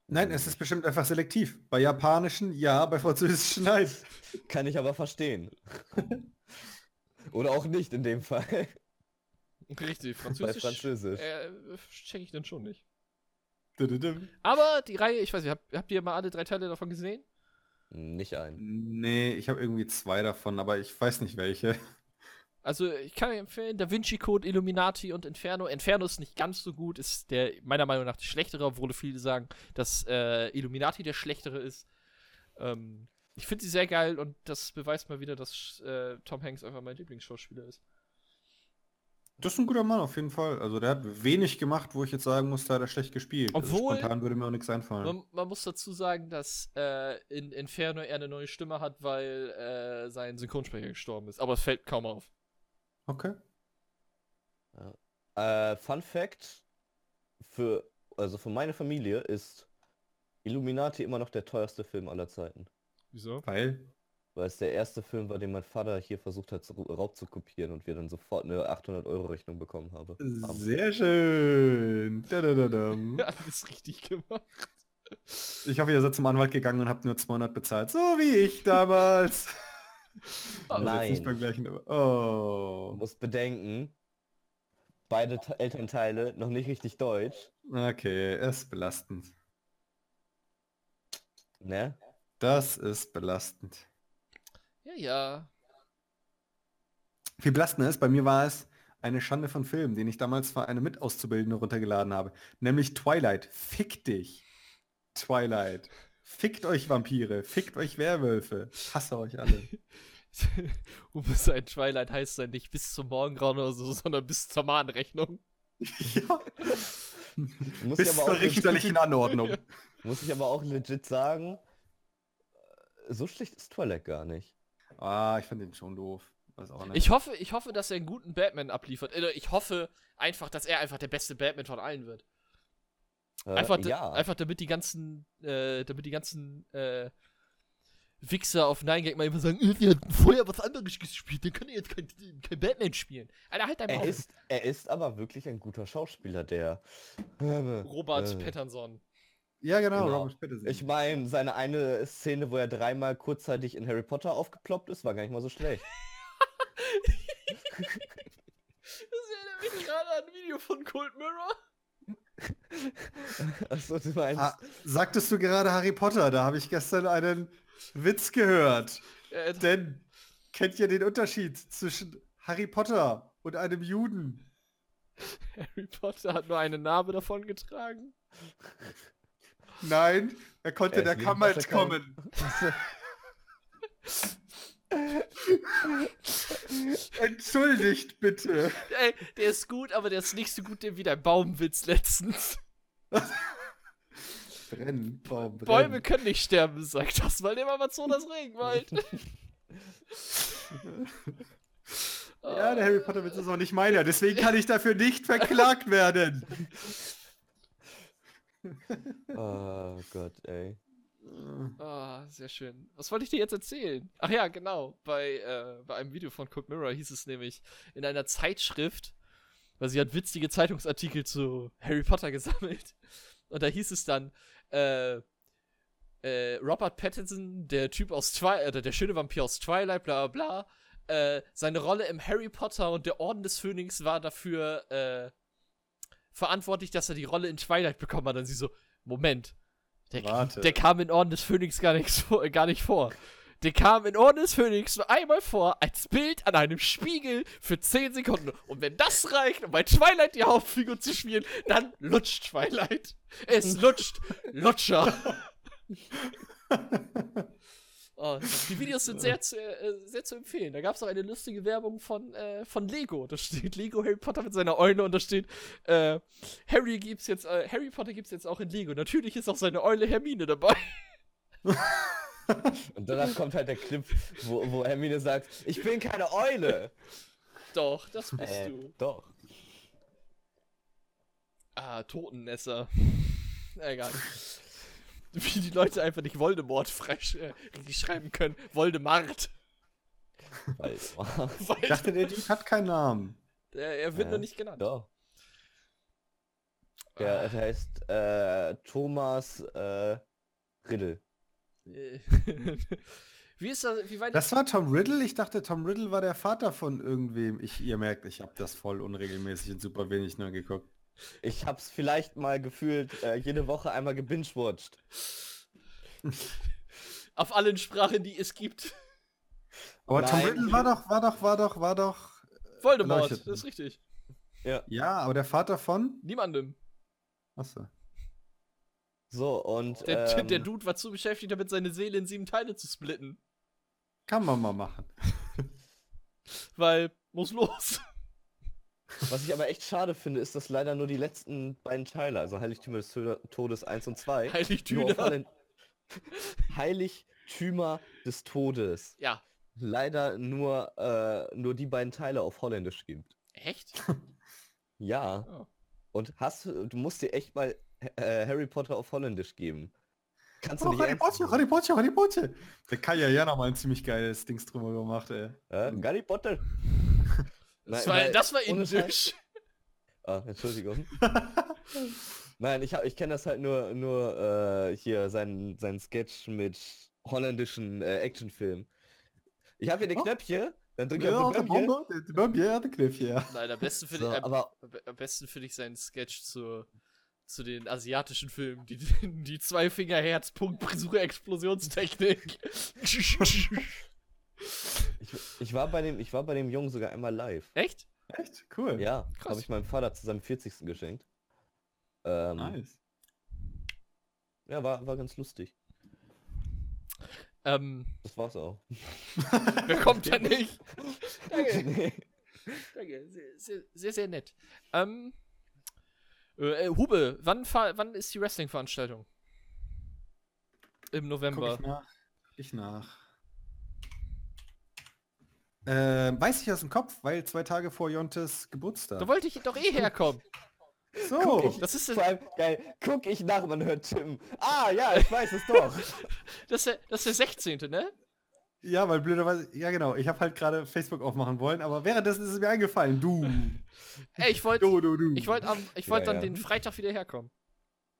Nein, es ist bestimmt einfach selektiv. Bei japanischen ja, bei französischen nein. *laughs* Kann ich aber verstehen. *laughs* Oder auch nicht in dem Fall. Richtig, *laughs* Bei Französisch. Französisch. Äh, check ich dann schon nicht. Aber die Reihe, ich weiß nicht, habt, habt ihr mal alle drei Teile davon gesehen? Nicht ein. Nee, ich habe irgendwie zwei davon, aber ich weiß nicht welche. Also ich kann empfehlen, Da Vinci Code, Illuminati und Inferno. Inferno ist nicht ganz so gut, ist der meiner Meinung nach der schlechtere, obwohl viele sagen, dass äh, Illuminati der schlechtere ist. Ähm, Ich finde sie sehr geil und das beweist mal wieder, dass äh, Tom Hanks einfach mein Lieblingsschauspieler ist. Das ist ein guter Mann auf jeden Fall. Also der hat wenig gemacht, wo ich jetzt sagen muss, da hat er schlecht gespielt. Also Obwohl- spontan würde mir auch nichts einfallen. Man, man muss dazu sagen, dass äh, in Inferno er eine neue Stimme hat, weil äh, sein Synchronsprecher gestorben ist. Aber es fällt kaum auf. Okay. Äh, Fun Fact für also für meine Familie ist Illuminati immer noch der teuerste Film aller Zeiten. Wieso? Weil. Weil es der erste Film war, den mein Vater hier versucht hat, zu, Raub zu kopieren und wir dann sofort eine 800-Euro-Rechnung bekommen habe. haben. Sehr schön. Dadadadam. *laughs* Alles richtig gemacht. Ich hoffe, ihr seid zum Anwalt gegangen und habt nur 200 bezahlt. So wie ich damals. *laughs* Also nicht Nein. beim gleichen, aber- Du Oh. musst bedenken, beide Te- Elternteile noch nicht richtig deutsch, Okay, ist belastend. ne? Das ist belastend. Ja, ja. Viel belastender ist, bei mir war es eine Schande von Film, den ich damals für eine Mitauszubildende runtergeladen habe. Nämlich Twilight. Fick dich. Twilight. Fickt euch Vampire. Fickt euch Werwölfe. Ich hasse euch alle. *laughs* um es ein Twilight heißt dann nicht bis zum Morgengrauen oder so, sondern bis zur Mahnrechnung. *laughs* ja. Muss Bis ich, aber zur auch, richterlichen Anordnung. *laughs* muss ich aber auch legit sagen, äh, so schlecht ist Twilight gar nicht. Ah, ich finde den schon doof. Weiß auch nicht. Ich hoffe, ich hoffe, dass er einen guten Batman abliefert. Oder Ich hoffe einfach, dass er einfach der beste Batman von allen wird. Äh, Einfach, ja. einfach damit die ganzen, äh, damit die ganzen äh, Wichser auf Nine Gag mal immer sagen, "Äh, wir hatten vorher was anderes gespielt, dann kann er jetzt kein, kein Batman spielen. Alter, halt dein er ist, er ist aber wirklich ein guter Schauspieler, der. Robert äh, Pattinson. ja, genau, Genau. Robert Pattinson. Ich meine, seine eine Szene, wo er dreimal kurzzeitig in Harry Potter aufgeploppt ist, war gar nicht mal so schlecht. *laughs* *laughs* Das erinnert mich gerade an ein Video von Cold Mirror. *laughs* Achso, du meinst. ah, sagtest du gerade Harry Potter? Da habe ich gestern einen Witz gehört. Äh, Denn kennt ihr den Unterschied zwischen Harry Potter und einem Juden? *laughs* Harry Potter hat nur eine Narbe davon getragen. Nein, er konnte Er der Kammer entkommen. *laughs* Entschuldigt bitte. Ey, der ist gut, aber der ist nicht so gut wie der Baumwitz letztens. Brennen, Baum, brennen. Bäume können nicht sterben, sagt das mal dem Amazonas Regenwald. *laughs* Ja, der Harry Potter Witz ist auch nicht meiner, deswegen kann ich dafür nicht verklagt werden. *laughs* Oh Gott, ey. Ah, sehr schön. Was wollte ich dir jetzt erzählen? Ach ja, genau. Bei, äh, bei einem Video von Cold Mirror hieß es nämlich in einer Zeitschrift, weil sie hat witzige Zeitungsartikel zu Harry Potter gesammelt. Und da hieß es dann, äh, äh, Robert Pattinson, der Typ aus Twilight, äh, der schöne Vampir aus Twilight, bla bla bla, äh, seine Rolle im Harry Potter und der Orden des Phönix war dafür, äh, verantwortlich, dass er die Rolle in Twilight bekommen hat. Und sie so, Moment. Der, Warte. der kam in Orden des Phönix gar, nichts äh, gar nicht vor. Der kam in Orden des Phönix nur einmal vor, als Bild an einem Spiegel für 10 Sekunden. Und wenn das reicht, um bei Twilight die Hauptfigur zu spielen, dann lutscht Twilight. Es lutscht Lutscher. *laughs* Oh, *laughs* die Videos sind sehr zu, äh, sehr zu empfehlen. Da gab es auch eine lustige Werbung von, äh, von Lego. Da steht Lego Harry Potter mit seiner Eule und da steht äh, Harry gibt's jetzt, äh, Harry Potter gibt's jetzt auch in Lego. Natürlich ist auch seine Eule Hermine dabei. *laughs* Und danach kommt halt der Clip, wo, wo Hermine sagt, ich bin keine Eule. Doch, das bist Äh, du. doch. Ah, Totenesser. *laughs* Egal. *laughs* Wie die Leute einfach nicht Voldemort freisch äh, schreiben können. Voldemort. Weil, *laughs* Ich dachte, der Typ hat keinen Namen. er, er wird Äh, nur nicht genannt. doch. Der, der heißt äh, Thomas äh, Riddle. *laughs* Wie ist das? Wie weit Das war Tom Riddle? Ich dachte, Tom Riddle war der Vater von irgendwem. Ich, ihr merkt, ich habe das voll unregelmäßig und super wenig nur geguckt. Ich hab's vielleicht mal gefühlt äh, jede Woche einmal gebingewatcht. *laughs* auf allen Sprachen, die es gibt. Aber Tom Nein. Riddle war doch, war doch, war doch, war doch. Voldemort, Erleuchtet. das ist richtig. Ja, aber der Vater von? Niemandem. Achso. So, und Der, ähm, der Dude war zu beschäftigt damit, seine Seele in sieben Teile zu splitten. Kann man mal machen. Weil, muss los. Was ich aber echt schade finde, ist, dass leider nur die letzten beiden Teile, also Heiligtümer des Todes 1 und 2, nur auf Heiligtümer. Heiligtümer des Todes Ja. leider nur, äh, nur die beiden Teile auf Holländisch gibt. Echt? *laughs* Ja. Oh. Und hast du, du musst dir echt mal äh, Harry Potter auf Holländisch geben. Kannst du Oh, nicht Harry Potter. Harry Potter, Harry Potter. Der Kai ja ja nochmal ein ziemlich geiles Dings drüber gemacht, ey. Äh, Harry Potter. Das, Nein, war, weil- das war indisch. Ah, Entschuldigung. *laughs* Nein, ich, hab- ich kenne das halt nur, nur äh, hier, seinen, seinen Sketch mit holländischen äh, Actionfilmen. Ich habe hier die Oh. Knöpfchen, dann drücke ich Ja, auf die Knöpfchen. Bombe, der- Bombe, ja, der Kniff, ja. Nein, am besten finde So, ich, am, am besten finde ich seinen Sketch zu, zu den asiatischen Filmen. Die, *laughs* die zwei Finger Herz, Punkt, Suche, Explosionstechnik. *laughs* ich, ich, war bei dem, ich war bei dem Jungen sogar einmal live. Echt? Echt? Cool. Ja, Krass. habe ich meinem Vater zu seinem 40. geschenkt. Ähm, Nice. Ja, war, war ganz lustig. Ähm, Das war's auch. *laughs* wer kommt da nicht? Danke. *laughs* Nee. Danke, sehr, sehr, sehr, nett. Ähm, äh, äh, Hube, wann, fahr, wann ist die Wrestling-Veranstaltung? Im Guck November. ich nach. Ich nach. Ähm, weiß ich aus dem Kopf, weil zwei Tage vor Jontes Geburtstag. Da wollte ich doch eh herkommen. *laughs* so. Guck ich, Das ist, vor allem, geil, guck ich nach, man hört Tim. Ah, ja, ich weiß es doch. *laughs* das, ist der, das ist der 16., ne? Ja, weil blöderweise, ja genau, ich habe halt gerade Facebook aufmachen wollen, aber währenddessen ist es mir eingefallen. Du. *laughs* Ey, ich wollte Du, du, du. ich wollt am, ich wollt Ja, dann ja. den Freitag wieder herkommen.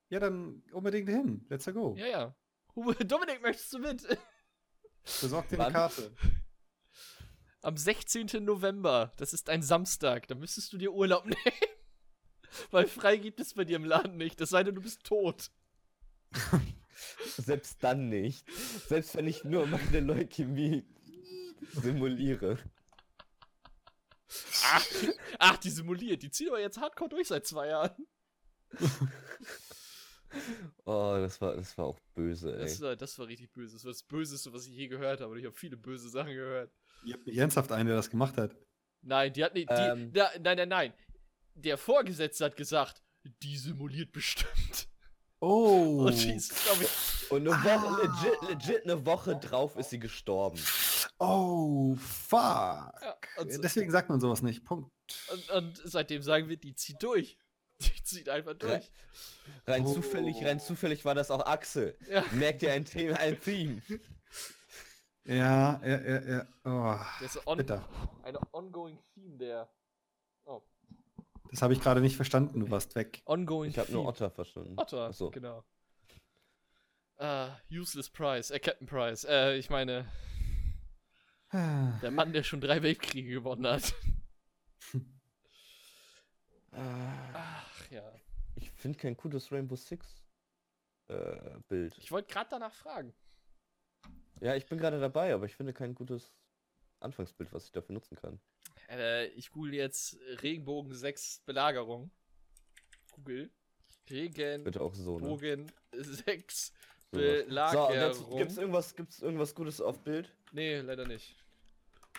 Ja, dann unbedingt hin. Let's go. Ja, ja. Dominik, möchtest du mit? Besorg dir eine? Karte. Am 16. November. Das ist ein Samstag. Da müsstest du dir Urlaub *laughs* nehmen. Weil frei gibt es bei dir im Laden nicht. Es sei denn, du bist tot. *laughs* Selbst dann nicht. Selbst wenn ich nur meine Leukämie simuliere. Ach, ach, die simuliert. Die ziehen aber jetzt hardcore durch seit zwei Jahren. *laughs* Oh, das war, das war auch böse, ey. Das war, das war richtig böse. Das war das Böseste, was ich je gehört habe. Und ich habe viele böse Sachen gehört. Ihr habt ernsthaft einen, der das gemacht hat. Nein, die hat nicht. Die, Ähm. da, nein, nein, nein. Der Vorgesetzte hat gesagt, die simuliert bestimmt. Oh. Und die ist, glaube ich. Und eine Ah. Woche, legit, legit eine Woche drauf ist sie gestorben. Oh, fuck. Ja, und, so- Deswegen sagt man sowas nicht. Punkt. und, und seitdem sagen wir, die zieht durch. *laughs* Die zieht einfach durch. Rein Oh. zufällig, rein zufällig war das auch Axel. Ja. Merkt ihr ein Thema, ein Theme? Ja, ja, ja, ja. Oh, Das ist on, bitter. eine ongoing Theme der. Oh, Das habe ich gerade nicht verstanden. Du warst weg. ongoing Ich habe nur. Otter verstanden. Otter, Achso. genau. Ah, useless Price, äh, Captain Price. Äh, ich meine, der Mann, der schon drei Weltkriege gewonnen hat. *laughs* Ach ja. Ich finde kein gutes Rainbow Six äh, Bild. Ich wollte gerade danach fragen. Ja, ich bin gerade dabei, aber ich finde kein gutes Anfangsbild, was ich dafür nutzen kann. Äh, ich google jetzt Regenbogen 6 Belagerung. Google. Regenbogen Bitte auch so, ne? 6 So, Belagerung. gibt's irgendwas, gibt's irgendwas Gutes auf Bild? nee, leider nicht.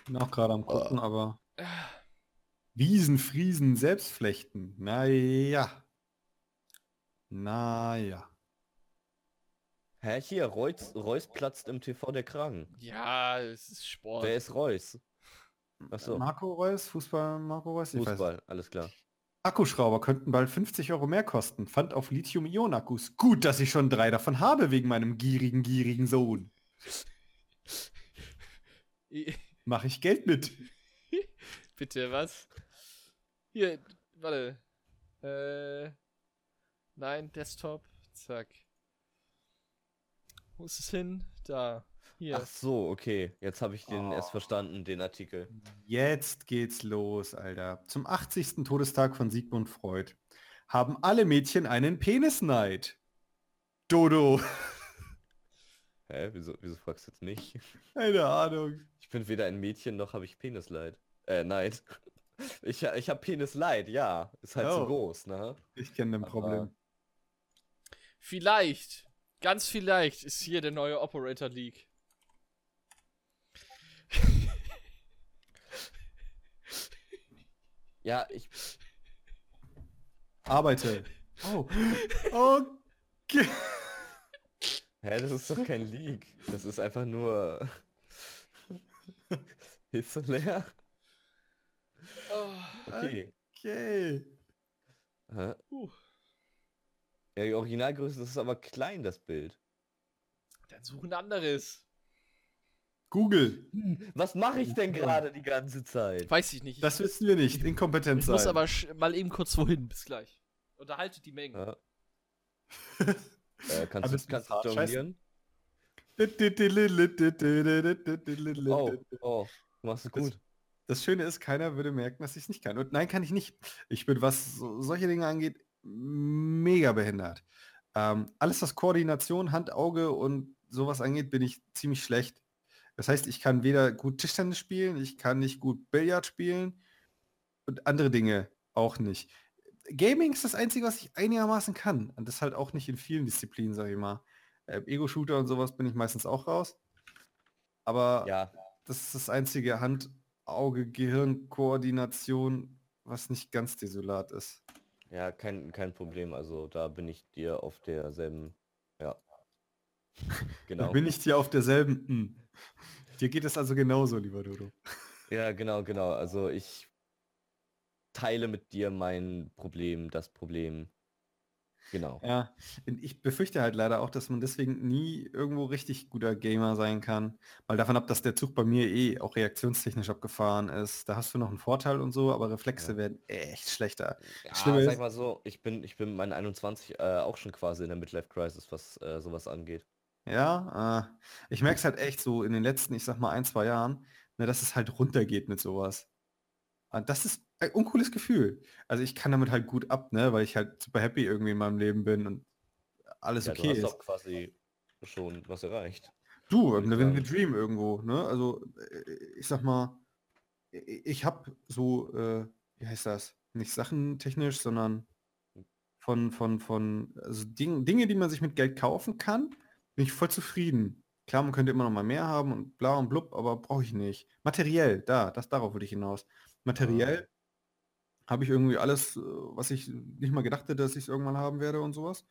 Bin auch gerade am gucken, aber. Wiesen, Friesen, Selbstflechten. Naja. Naja. Hä, hier, Reus, Reus platzt im TV der Kragen. Ja, es ist Sport. Wer ist Reus? Achso, Marco Reus, Fußball Marco Reus? Ich weiß. Fußball, alles klar. Akkuschrauber könnten bald 50 Euro mehr kosten. Fand auf Lithium-Ionen-Akkus. Gut, dass ich schon drei davon habe wegen meinem gierigen, gierigen Sohn. *laughs* Mache ich Geld mit. *laughs* Bitte, was? Hier, warte. Äh. Nein, Desktop. Zack. Wo ist es hin? Da. Hier. Ach so, okay. Jetzt habe ich den Oh. erst verstanden, den Artikel. Jetzt geht's los, Alter. Zum 80. Todestag von Sigmund Freud haben alle Mädchen einen Penisneid. Dodo. *laughs* Hä, wieso, wieso fragst du jetzt nicht? *laughs* Keine Ahnung. Ich bin weder ein Mädchen noch habe ich Penisleid. Äh, Neid. *laughs* Ich, ich habe Penisleid, ja. Ist halt Oh. zu groß, ne? Ich kenne den Aber- Problem. vielleicht, ganz vielleicht ist hier der neue Operator League. *laughs* Ja, ich. Arbeite. Oh. *laughs* Okay. Hä, das ist doch kein Leak. Das ist einfach nur. *laughs* Hitze leer? Oh, Okay. Okay. Hä? uh, Ja, die Originalgröße das ist aber klein, das Bild. dann such ein anderes. Google. Was mache ich denn gerade die ganze Zeit? Weiß ich nicht. Ich, Das wissen wir nicht. Inkompetent ich sein. muss aber mal eben kurz wohin. Bis gleich. Unterhaltet die Mengen. Ja. *laughs* äh, kannst Aber du, kannst du jonglieren? Oh, oh, du machst es Das- gut. Das Schöne ist, keiner würde merken, dass ich es nicht kann. Und nein, kann ich nicht. Ich bin, was so, solche Dinge angeht, mega behindert. Ähm, alles, was Koordination, Hand, Auge und sowas angeht, bin ich ziemlich schlecht. Das heißt, ich kann weder gut Tischtennis spielen, ich kann nicht gut Billard spielen und andere Dinge auch nicht. Gaming ist das Einzige, was ich einigermaßen kann. Und das halt auch nicht in vielen Disziplinen, sag ich mal. Äh, Ego-Shooter und sowas bin ich meistens auch raus. Aber Ja, das ist das einzige Hand-Auge-Gehirn-Koordination, was nicht ganz desolat ist. Ja, kein, kein Problem. Also da bin ich dir auf derselben. Ja. Da *laughs* genau. bin ich dir auf derselben. Hm. Dir geht es also genauso, lieber Dodo. Ja, genau, genau. Also ich teile mit dir mein Problem, das Problem. Genau. Ja, ich befürchte halt leider auch, dass man deswegen nie irgendwo richtig guter Gamer sein kann. Mal davon ab, dass der Zug bei mir eh auch reaktionstechnisch abgefahren ist. Da hast du noch einen Vorteil und so, aber Reflexe Ja. werden echt schlechter. Ja, Schlimme sag mal so, ich bin, ich bin meinen 21 äh, auch schon quasi in der Midlife Crisis, was äh, sowas angeht. Ja, äh, ich merke es halt echt so in den letzten, ich sag mal, ein, zwei Jahren, ne, dass es halt runtergeht mit sowas. Und das ist ein uncooles Gefühl. Also ich kann damit halt gut ab, ne, weil ich halt super happy irgendwie in meinem Leben bin und alles Ja, du okay hast ist. doch quasi schon was erreicht. Du, eine Win sagen. Dream irgendwo, ne? Also äh, ich sag mal, ich habe so, äh, wie heißt das? Nicht sachentechnisch, sondern von, von, von, also Ding, Dinge, die man sich mit Geld kaufen kann, bin ich voll zufrieden. Klar, man könnte immer noch mal mehr haben und bla und blub, aber brauche ich nicht. Materiell, da, das darauf würde ich hinaus. Materiell habe ich irgendwie alles, äh, was ich nicht mal gedacht hätte, dass ich es irgendwann haben werde und sowas.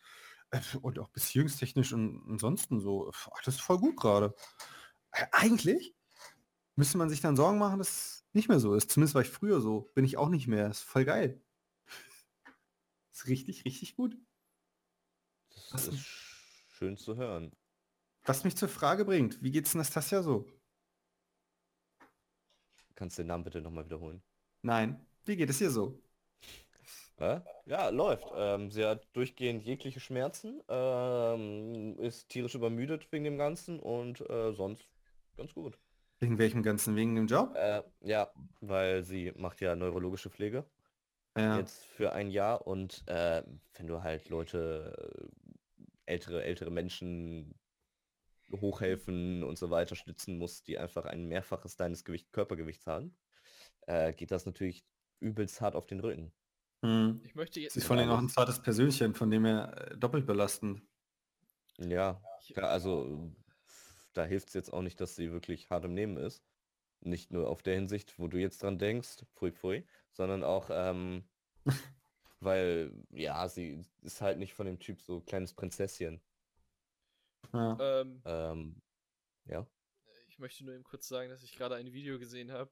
Äh, Und auch beziehungstechnisch und ansonsten so, ist voll gut gerade. Äh, Eigentlich müsste man sich dann Sorgen machen, dass es nicht mehr so ist. Zumindest war ich früher so. Bin ich auch nicht mehr. Ist voll geil. *laughs* Ist richtig, richtig gut. Das Was- ist schön zu hören. Was mich zur Frage bringt, wie geht's Nastasia so? Kannst du den Namen bitte nochmal wiederholen? Nein. Wie geht es ihr so? Ja, läuft. Ähm, sie hat durchgehend jegliche Schmerzen, ähm, ist tierisch übermüdet wegen dem Ganzen und äh, sonst ganz gut. Wegen welchem Ganzen? Wegen dem Job? Äh, ja, weil sie macht ja neurologische Pflege Ja. jetzt für ein Jahr und äh, wenn du halt Leute, äh, ältere, ältere Menschen hochhelfen und so weiter stützen musst, die einfach ein Mehrfaches deines Gewicht, Körpergewichts haben, äh, geht das natürlich übelst hart auf den Rücken. Hm. Ich möchte jetzt. Sie ist vor allem auch ein zartes Persönchen, von dem her äh, doppelt belastend. Ja, klar, also da hilft es jetzt auch nicht, dass sie wirklich hart im Nehmen ist. Nicht nur auf der Hinsicht, wo du jetzt dran denkst, pfui pfui, sondern auch, ähm, *laughs* weil, ja, sie ist halt nicht von dem Typ so kleines Prinzesschen. Ja. Ähm, Ähm, ja. ich möchte nur eben kurz sagen, dass ich gerade ein Video gesehen habe,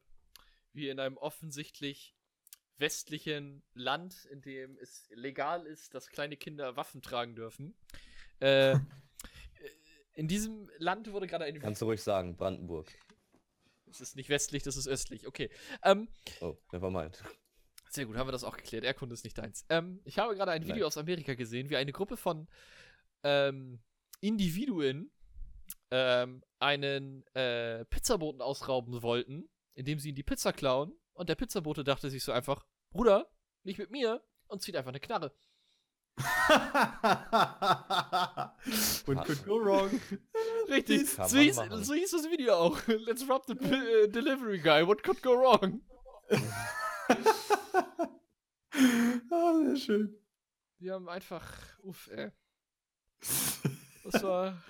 wie in einem offensichtlich westlichen Land, in dem es legal ist, dass kleine Kinder Waffen tragen dürfen. Äh, in diesem Land wurde gerade ein Video. Kannst du ruhig sagen, Brandenburg. Es ist nicht westlich, das ist östlich. Okay. Ähm, Oh, never mind. Sehr gut, haben wir das auch geklärt. Erdkunde ist nicht deins. Ähm, ich habe gerade ein Video Nein. aus Amerika gesehen, wie eine Gruppe von ähm, Individuen ähm, einen äh, Pizzaboten ausrauben wollten, indem sie ihn die Pizza klauen. Und der Pizzabote dachte sich so einfach, Bruder, nicht mit mir, und zieht einfach eine Knarre. *laughs* What could go wrong? *laughs* Richtig, so hieß, so hieß das Video auch. *laughs* Let's rob the äh, delivery guy, what could go wrong? ah, sehr schön. Die haben einfach, uff, ey. Das war.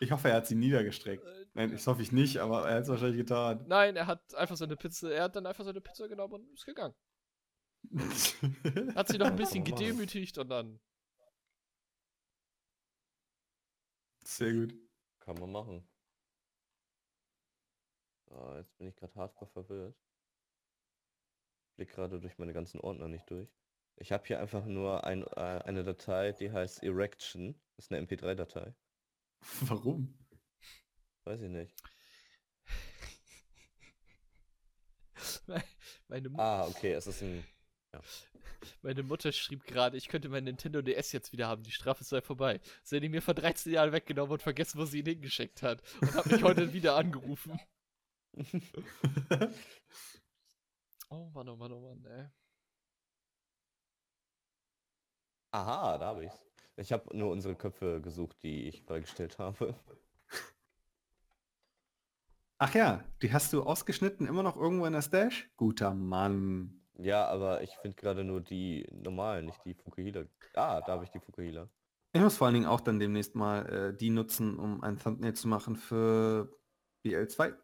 Ich hoffe, er hat sie niedergestreckt. Nein, das hoffe ich nicht, aber er hat es wahrscheinlich getan. Nein, er hat einfach seine Pizza, er hat dann einfach seine Pizza genommen und ist gegangen. Hat sie noch ein *laughs* bisschen machen. gedemütigt und dann. Sehr gut. Kann man machen. So, jetzt bin ich gerade hardcore verwirrt. Blick gerade durch meine ganzen Ordner nicht durch. Ich habe hier einfach nur ein, äh, eine Datei, die heißt Erection. Ist eine MP3-Datei. Warum? Weiß ich nicht. *laughs* Meine, Mu Ah, okay, es ist ein... meine Mutter schrieb gerade, ich könnte mein Nintendo DS jetzt wieder haben, die Strafe sei vorbei. Sie hat ihn mir vor 13 Jahren weggenommen und vergessen, wo sie ihn hingeschickt hat. Und hat mich heute wieder angerufen. *laughs* Oh Mann, oh Mann, oh Mann, ey. Aha, da habe ich's. Ich habe nur unsere Köpfe gesucht, die ich beigestellt habe. Ach ja, die hast du ausgeschnitten, immer noch irgendwo in der Stash? Guter Mann. Ja, aber ich finde gerade nur die normalen, nicht die Fukuhila. Ah, da habe ich die Fukuhila. Ich muss vor allen Dingen auch dann demnächst mal äh, die nutzen, um ein Thumbnail zu machen für BL2.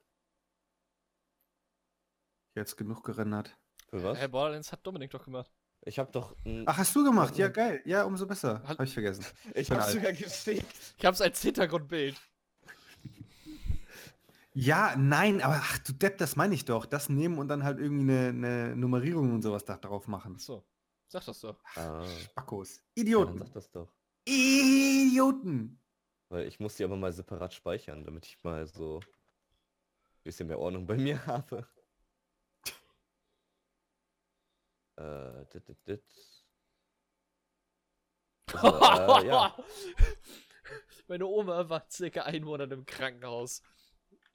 Jetzt genug gerendert. Für was? Hey, Borderlands hat Dominik doch gemacht. Ich habe doch... Ach, hast du gemacht? Ja, geil. Ja, umso besser. Hat- Hab ich vergessen. ich habe alt. sogar geschickt. Ich hab's als Hintergrundbild. Ja, nein, aber ach du Depp, das meine ich doch. Das nehmen und dann halt irgendwie eine, eine Nummerierung und sowas da drauf machen. So, sag das doch. Ah, Spackos. ja, dann Idioten. sag das doch. Idioten. Weil ich muss die aber mal separat speichern, damit ich mal so ein bisschen mehr Ordnung bei *laughs* mir habe. Äh, dit, dit, dit. Also, äh, ja. *laughs* Meine Oma war circa ein Monat im Krankenhaus.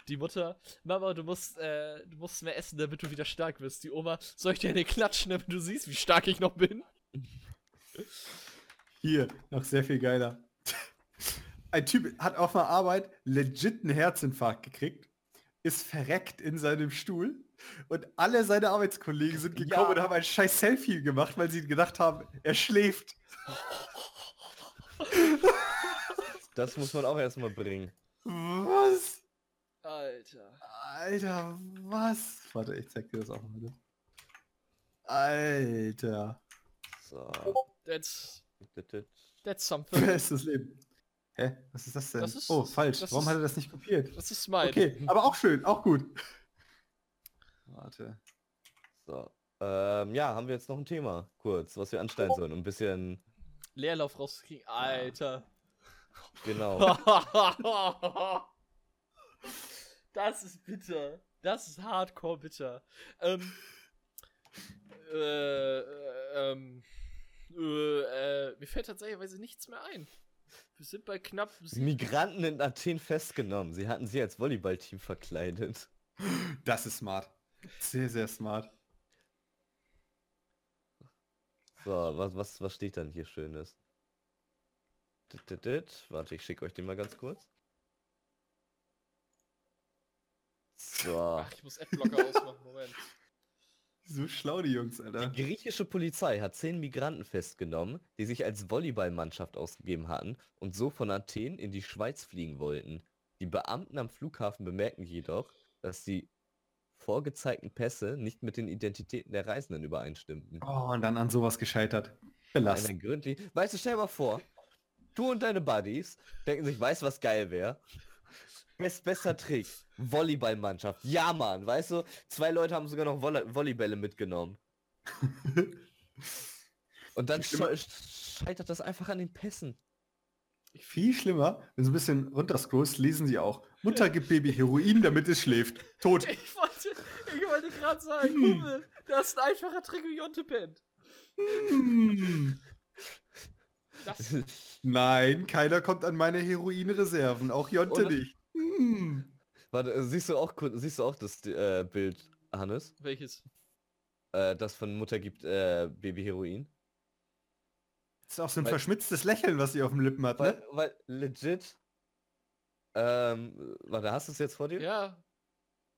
Die Mutter, Mama, du musst, äh, du musst mehr essen, damit du wieder stark wirst. Die Oma, soll ich dir eine klatschen, damit du siehst, wie stark ich noch bin? Hier, noch sehr viel geiler. Ein Typ hat auf der Arbeit legit einen Herzinfarkt gekriegt, ist verreckt in seinem Stuhl und alle seine Arbeitskollegen sind gekommen Ja. und haben ein scheiß Selfie gemacht, weil sie gedacht haben, er schläft. Das muss man auch erstmal bringen. Was? Alter. Alter, was? Warte, ich zeig dir das auch mal. bitte. Alter. So. That's, that's something. Bestes Leben. Hä? Was ist das denn? Das ist- oh, falsch. Warum ist- hat er das nicht kopiert? Das ist mein. Okay, aber auch schön, auch gut. Warte. So. Ähm, ja, haben wir jetzt noch ein Thema, kurz, was wir anstellen sollen. Um ein bisschen, Leerlauf rauskriegen. Alter. genau. *laughs* das ist bitter. Das ist hardcore bitter. Ähm. Äh, äh, ähm. Äh, äh, mir fällt tatsächlich nichts mehr ein. Wir sind bei knapp. Migranten in Athen festgenommen. Sie hatten sie als Volleyballteam verkleidet. Das ist smart. Sehr, sehr smart. So, was, was, was steht dann hier Schönes? Dit, dit, dit. Warte, ich schicke euch den mal ganz kurz. So. Ach, ich muss Adblocker ausmachen. Moment. So schlau die Jungs, Alter. Die griechische Polizei hat zehn Migranten festgenommen, die sich als Volleyballmannschaft ausgegeben hatten und so von Athen in die Schweiz fliegen wollten. Die Beamten am Flughafen bemerken jedoch, dass die vorgezeigten Pässe nicht mit den Identitäten der Reisenden übereinstimmten. Oh, und dann an sowas gescheitert. Belastend. gründlich. Weißt du, stell dir mal vor, du und deine Buddies denken sich, weißt du, was geil wäre? Best, bester Trick. Volleyballmannschaft. Ja, Mann, weißt du, zwei Leute haben sogar noch Volle Volleybälle mitgenommen. *laughs* Und dann sche- scheitert das einfach an den Pässen. Viel schlimmer, wenn du ein bisschen runterscrollst, lesen sie auch. Mutter gibt Baby Heroin, damit es schläft. Tot. Ich wollte, ich wollte gerade sagen, Hm. Kumpel, das ist ein einfacher Trick, wie Jonte pennt. Hm. Das, *laughs* Nein, keiner kommt an meine Heroinreserven, auch Jonte Oder- nicht. Hm. Warte, äh, siehst du auch siehst du auch das äh, Bild, Hannes? welches? Äh, das von Mutter gibt äh, Baby Heroin? Das ist auch so ein Weil- verschmitztes Lächeln, was sie auf dem Lippen hat, Weil, ne? weil legit. Ähm, warte, hast du es jetzt vor dir? Ja.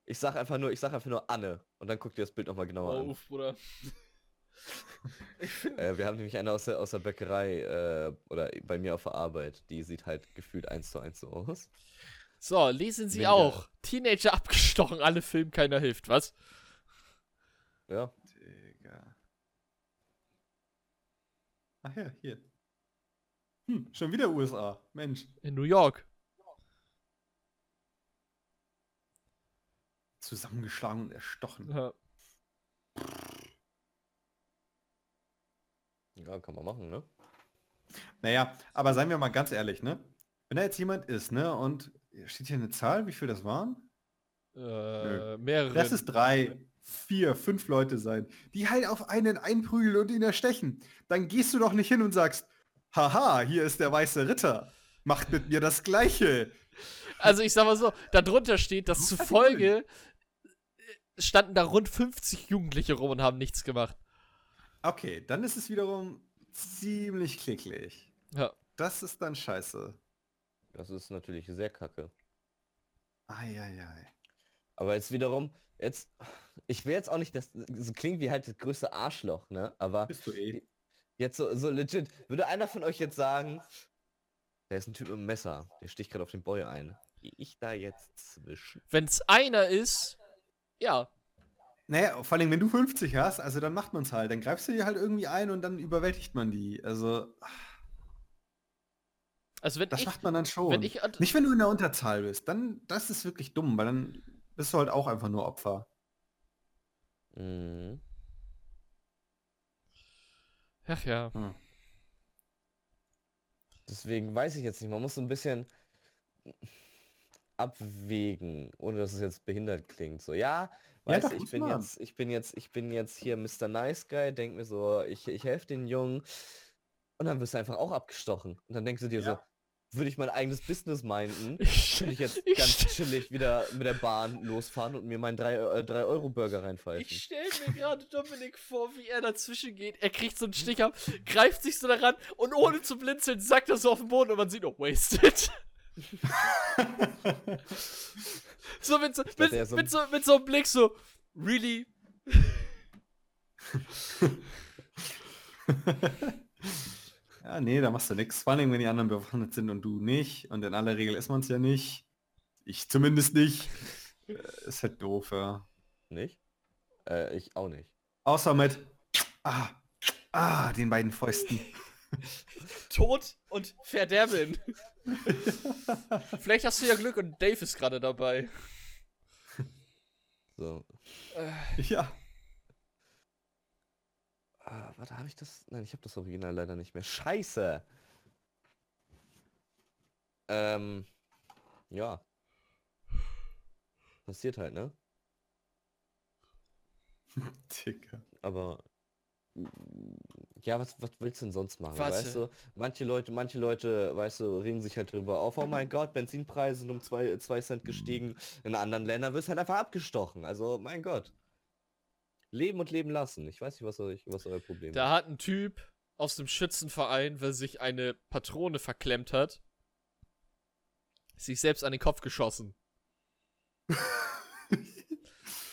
Ich sag einfach nur, ich sag einfach nur Anne und dann guck dir das Bild nochmal genauer Oh, an. uff, Bruder. Äh, wir haben nämlich eine aus der, aus der Bäckerei äh, oder bei mir auf der Arbeit, die sieht halt gefühlt eins zu eins so aus. So, lesen Sie Weniger. auch. Teenager abgestochen, alle Film, keiner hilft, was? Ja, Digga. Ach ja, hier. Hm, schon wieder USA. Mensch. In New York. Zusammengeschlagen und erstochen. Ja. Ja, kann man machen, ne? Naja, aber seien wir mal ganz ehrlich, ne? Wenn da jetzt jemand ist, ne? Und steht hier eine Zahl, wie viel das waren? Äh, mehrere. Lass es drei, vier, fünf Leute sein, die halt auf einen einprügeln und ihn erstechen. Dann gehst du doch nicht hin und sagst, haha, hier ist der weiße Ritter. Macht mit mir das Gleiche. Also ich sag mal so, darunter steht, dass zufolge standen da rund 50 Jugendliche rum und haben nichts gemacht. Okay, dann ist es wiederum ziemlich klicklich. Ja. Das ist dann scheiße. Das ist natürlich sehr kacke. Eieiei. Aber jetzt wiederum, jetzt, ich will jetzt auch nicht, das so klingt wie halt das größte Arschloch, ne? Aber Bist du eh. jetzt so, so legit, würde einer von euch jetzt sagen, da ist ein Typ mit einem Messer, der sticht gerade auf den Boy ein. Gehe ich da jetzt zwischen? Wenn's einer ist, ja. Naja, vor allem, wenn du 50 hast, also dann macht man es halt. Dann greifst du dir halt irgendwie ein und dann überwältigt man die. Also, Also wenn das ich, macht man dann schon. wenn ich, Nicht, wenn du in der Unterzahl bist. Dann, das ist wirklich dumm, weil dann bist du halt auch einfach nur Opfer. Mhm. ach ja. Deswegen weiß ich jetzt nicht, man muss so ein bisschen abwägen, ohne dass es jetzt behindert klingt. So, Ja, weißt du, ich bin jetzt, ich bin jetzt, ich bin jetzt hier Mr. Nice Guy, denk mir so, ich, ich helfe den Jungen und dann wirst du einfach auch abgestochen. Und dann denkst du dir so, würde ich mein eigenes Business meinden, könnte *laughs* ich jetzt *laughs* ich ganz chillig wieder mit der Bahn losfahren und mir meinen 3-Euro-Burger reinpfeifen. Ich stell mir gerade Dominik vor, wie er dazwischen geht. Er kriegt so einen Stich ab, greift sich so daran und ohne zu blinzeln sackt er so auf den Boden und man sieht, oh, wasted. So mit so, mit, so- mit, so, mit so einem Blick so, really? *laughs* Ja, nee, da machst du nichts. Vor allem, wenn die anderen bewaffnet sind und du nicht. Und in aller Regel ist man es ja nicht. Ich zumindest nicht. Äh, Ist halt doof, ja. Nicht? Äh, ich auch nicht. Außer mit ah, ah, den beiden Fäusten. Tod und Verderben. *laughs* Vielleicht hast du ja Glück und Dave ist gerade dabei. *laughs* So. Ja. Ah, warte, habe ich das? Nein, ich habe das Original leider nicht mehr. Scheiße. Ähm, ja. Passiert halt, ne? *laughs* Digga. Aber ja, was, was willst du denn sonst machen? Warte. Weißt du, manche Leute, manche Leute, weißt du, regen sich halt drüber auf, oh mein Gott, Benzinpreise sind um zwei, zwei Cent gestiegen. In anderen Ländern wird halt einfach abgestochen. Also, mein Gott. Leben und leben lassen. Ich weiß nicht, was, euch, was euer Problem Da hat ein Typ aus dem Schützenverein, weil sich eine Patrone verklemmt hat, sich selbst an den Kopf geschossen. *laughs*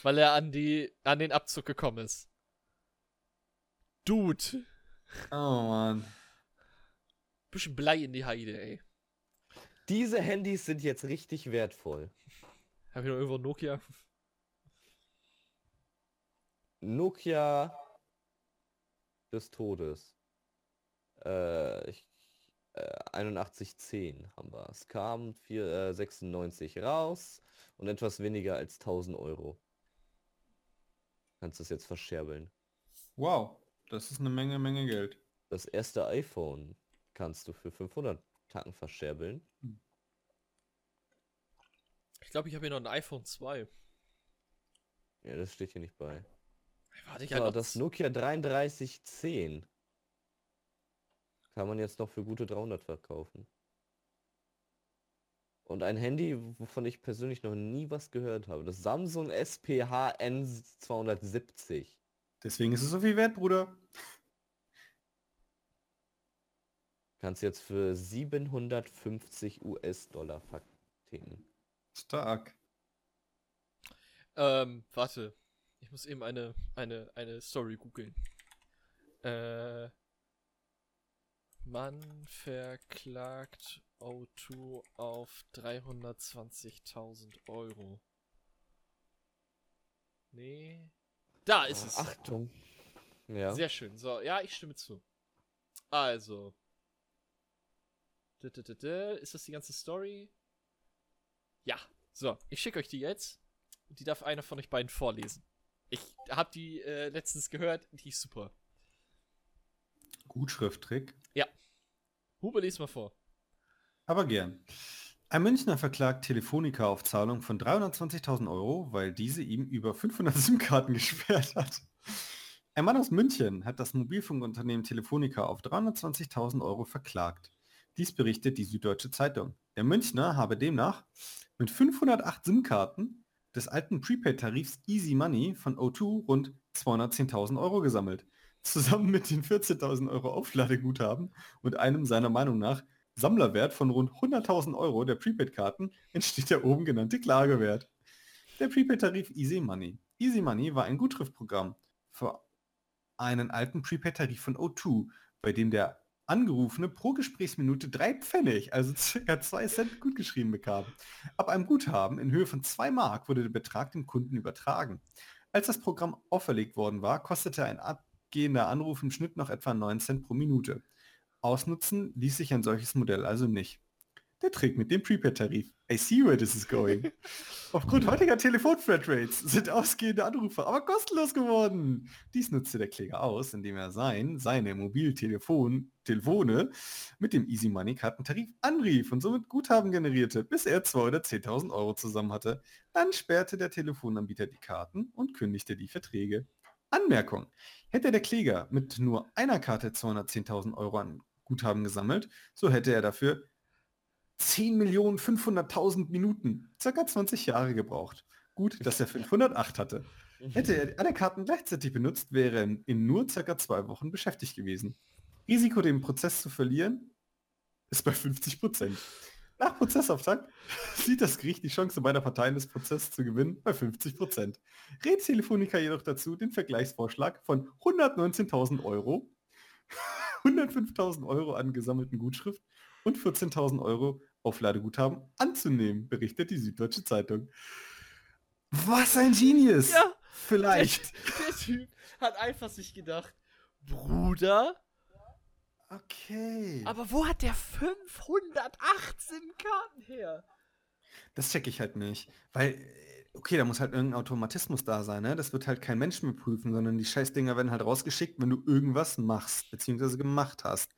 weil er an die an den Abzug gekommen ist. Dude, Oh Mann. bisschen Blei in die Heide, ey. Diese Handys sind jetzt richtig wertvoll. Hab ich noch irgendwo Nokia? Nokia des Todes. Äh, ich, äh, 8110 haben wir. Es kam 4, äh, 96 raus und etwas weniger als 1000 Euro. Kannst du es jetzt verscherbeln. Wow. Das ist eine Menge, Menge Geld. Das erste iPhone kannst du für 500 Tacken verscherbeln. Ich glaube, ich habe hier noch ein iPhone 2. Ja, das steht hier nicht bei. Warte, ich So, halt das Nokia 3310 kann man jetzt noch für gute 300 verkaufen. Und ein Handy, wovon ich persönlich noch nie was gehört habe. Das Samsung SPH N270. Deswegen ist es so viel wert, Bruder. Kannst jetzt für 750 US-Dollar verticken. Stark. Ähm, warte. Ich muss eben eine, eine, eine Story googeln. Äh, Mann verklagt O2 auf 320.000 Euro. Nee. Da ist es. Achtung. Ja. Sehr schön. So, ja, ich stimme zu. Also. Ist das die ganze Story? Ja. So, ich schicke euch die jetzt. Die darf einer von euch beiden vorlesen. Ich habe die äh, letztens gehört, die ist super. Gutschrifttrick. Hube, lies mal vor. Aber gern. Ein Münchner verklagt Telefonica auf Zahlung von 320.000 Euro, weil diese ihm über 500 *laughs* SIM-Karten gesperrt hat. Ein Mann aus München hat das Mobilfunkunternehmen Telefonica auf 320.000 Euro verklagt. Dies berichtet die Süddeutsche Zeitung. Der Münchner habe demnach mit 508 SIM-Karten des alten Prepaid-Tarifs Easy Money von O2 rund 210.000 Euro gesammelt. Zusammen mit den 14.000 Euro Aufladeguthaben und einem seiner Meinung nach Sammlerwert von rund 100.000 Euro der Prepaid-Karten *laughs* entsteht der oben genannte Klagewert. Der Prepaid-Tarif Easy Money. Easy Money war ein Gutschriftprogramm für einen alten Prepaid-Tarif von O2, bei dem der Angerufene pro Gesprächsminute drei Pfennig, also ca. 2 Cent gutgeschrieben bekam. Ab einem Guthaben in Höhe von 2 Mark wurde der Betrag dem Kunden übertragen. Als das Programm auferlegt worden war, kostete ein abgehender Anruf im Schnitt noch etwa 9 Cent pro Minute. Ausnutzen ließ sich ein solches Modell also nicht. Der Trick mit dem Prepaid-Tarif. I see where this is going. *laughs* Aufgrund heutiger Telefon-Flatrates sind ausgehende Anrufe aber kostenlos geworden. Dies nutzte der Kläger aus, indem er sein, seine Mobiltelefon, Telefone mit dem Easy Money Kartentarif anrief und somit Guthaben generierte, bis er 2 oder 10.000 Euro zusammen hatte. Dann sperrte der Telefonanbieter die Karten und kündigte die Verträge. Anmerkung. Hätte der Kläger mit nur einer Karte 210.000 Euro an Guthaben gesammelt, so hätte er dafür 10.500.000 Minuten, circa 20 Jahre gebraucht. Gut, dass er *laughs* 508 hatte. Hätte er alle Karten gleichzeitig benutzt, wäre er in nur circa zwei Wochen beschäftigt gewesen. Risiko, den Prozess zu verlieren, ist bei 50 Prozent. Nach Prozessauftakt *laughs* sieht das Gericht die Chance beider Parteien des Prozesses zu gewinnen bei 50 Prozent. Rät Telefonica jedoch dazu, den Vergleichsvorschlag von 119.000 Euro, *laughs* 105.000 Euro an gesammelten Gutschrift und 14.000 Euro Aufladeguthaben anzunehmen, berichtet die Süddeutsche Zeitung. Was ein Genius! Ja, Vielleicht. Der Typ hat einfach sich gedacht, Bruder, Okay. aber wo hat der 518 Karten her? Das checke ich halt nicht. Weil, okay, da muss halt irgendein Automatismus da sein, ne? Das wird halt kein Mensch mehr prüfen, sondern die Scheißdinger werden halt rausgeschickt, wenn du irgendwas machst, beziehungsweise gemacht hast.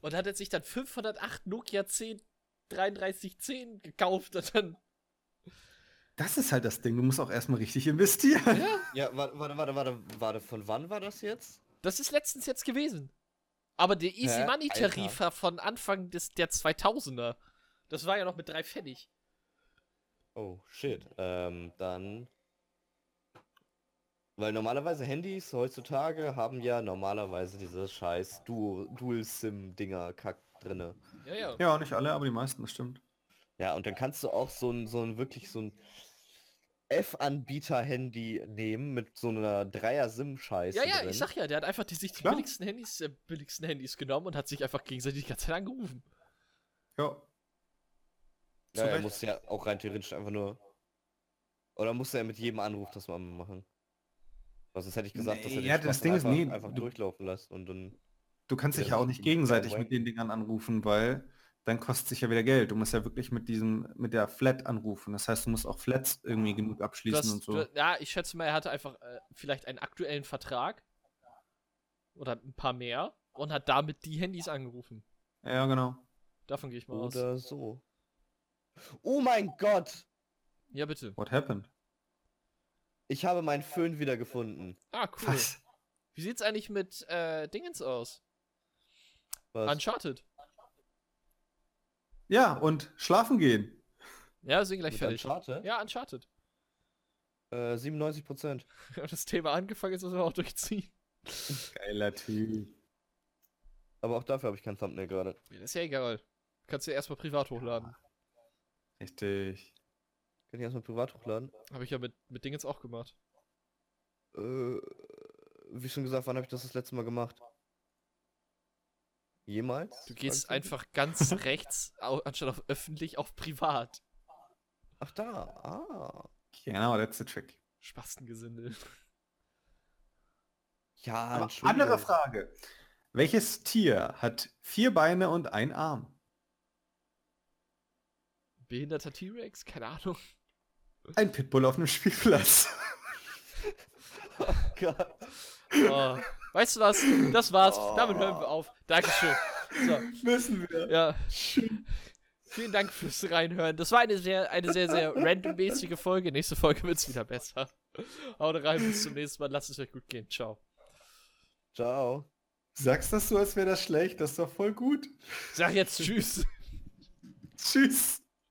Und hat er sich dann 508 Nokia 10 3310 gekauft und dann. Das ist halt das Ding, du musst auch erstmal richtig investieren. Ja, Ja, warte, warte, warte, warte, warte, von wann war das jetzt? Das ist letztens jetzt gewesen. Aber der Easy Hä? Money Tarif war von Anfang des, der 2000er. Das war ja noch mit drei Pfennig. Oh, shit. Ähm, dann... Weil normalerweise Handys heutzutage haben ja normalerweise diese scheiß Du- Dual-SIM-Dinger kack drinne. Ja, ja. Ja, nicht alle, aber die meisten, das stimmt. Ja, und dann kannst du auch so ein, so ein wirklich so ein F-Anbieter-Handy nehmen mit so einer Dreier-SIM-Scheiße Ja, ja, drin. ich sag ja, der hat einfach die, sich die Klar. billigsten Handys, äh, billigsten Handys genommen und hat sich einfach gegenseitig die ganze Zeit angerufen. Ja. Ja, er muss ja auch rein theoretisch einfach nur... Oder muss er mit jedem Anruf das mal machen? Was sonst hätte ich gesagt, dass er Nee, ja, das Ding ist, einfach, nee, einfach du- durchlaufen lässt und dann... Du kannst dich ja auch das nicht ist gegenseitig mit den Dingern anrufen, weil dann kostet sich ja wieder Geld. Du musst ja wirklich mit diesem, mit der Flat anrufen. Das heißt, du musst auch Flats irgendwie genug abschließen hast, und so. du, ja, ich schätze mal, er hatte einfach äh, vielleicht einen aktuellen Vertrag. Oder ein paar mehr. Und hat damit die Handys angerufen. Ja, genau. Davon gehe ich mal aus. Oder so. Oh mein Gott! Ja, bitte. What happened? Ich habe meinen Föhn wieder gefunden. Ah, cool. Was? Wie sieht's eigentlich mit äh, Dingens aus? Was? Uncharted. Ja, und schlafen gehen. Ja, sind gleich Mit fertig. Uncharted? Ja, Uncharted. Äh, 97 Prozent. *laughs* Wir haben das Thema angefangen, jetzt müssen wir auch durchziehen. Geiler Typ. Aber auch dafür habe ich kein Thumbnail gerade. Ja, das ist ja egal. Kannst du ja erstmal privat hochladen. Richtig. Kann ich erstmal privat hochladen? Habe ich ja mit, mit Dingens auch gemacht. Äh, wie schon gesagt, wann habe ich das das letzte Mal gemacht? Jemals? Du gehst einfach ganz *laughs* rechts, anstatt auf öffentlich, auf privat. Ach da, ah. Genau, that's the trick. Spastengesindel. Ja, andere Frage. Welches Tier hat vier Beine und ein Arm? Behinderter T-Rex? Keine Ahnung. Ein Pitbull auf einem Spielplatz. *laughs* Gott. Oh. Weißt du was? Das war's. Damit hören wir auf. Dankeschön. So, Müssen wir. ja. Vielen Dank fürs Reinhören. Das war eine sehr, eine sehr, sehr randommäßige Folge. Nächste Folge wird's wieder besser. Haut rein, bis zum nächsten Mal. Lasst es euch gut gehen. Ciao. Ciao. Sagst das so, als wäre das schlecht? Das ist doch voll gut. Sag jetzt Tschüss. Tschüss.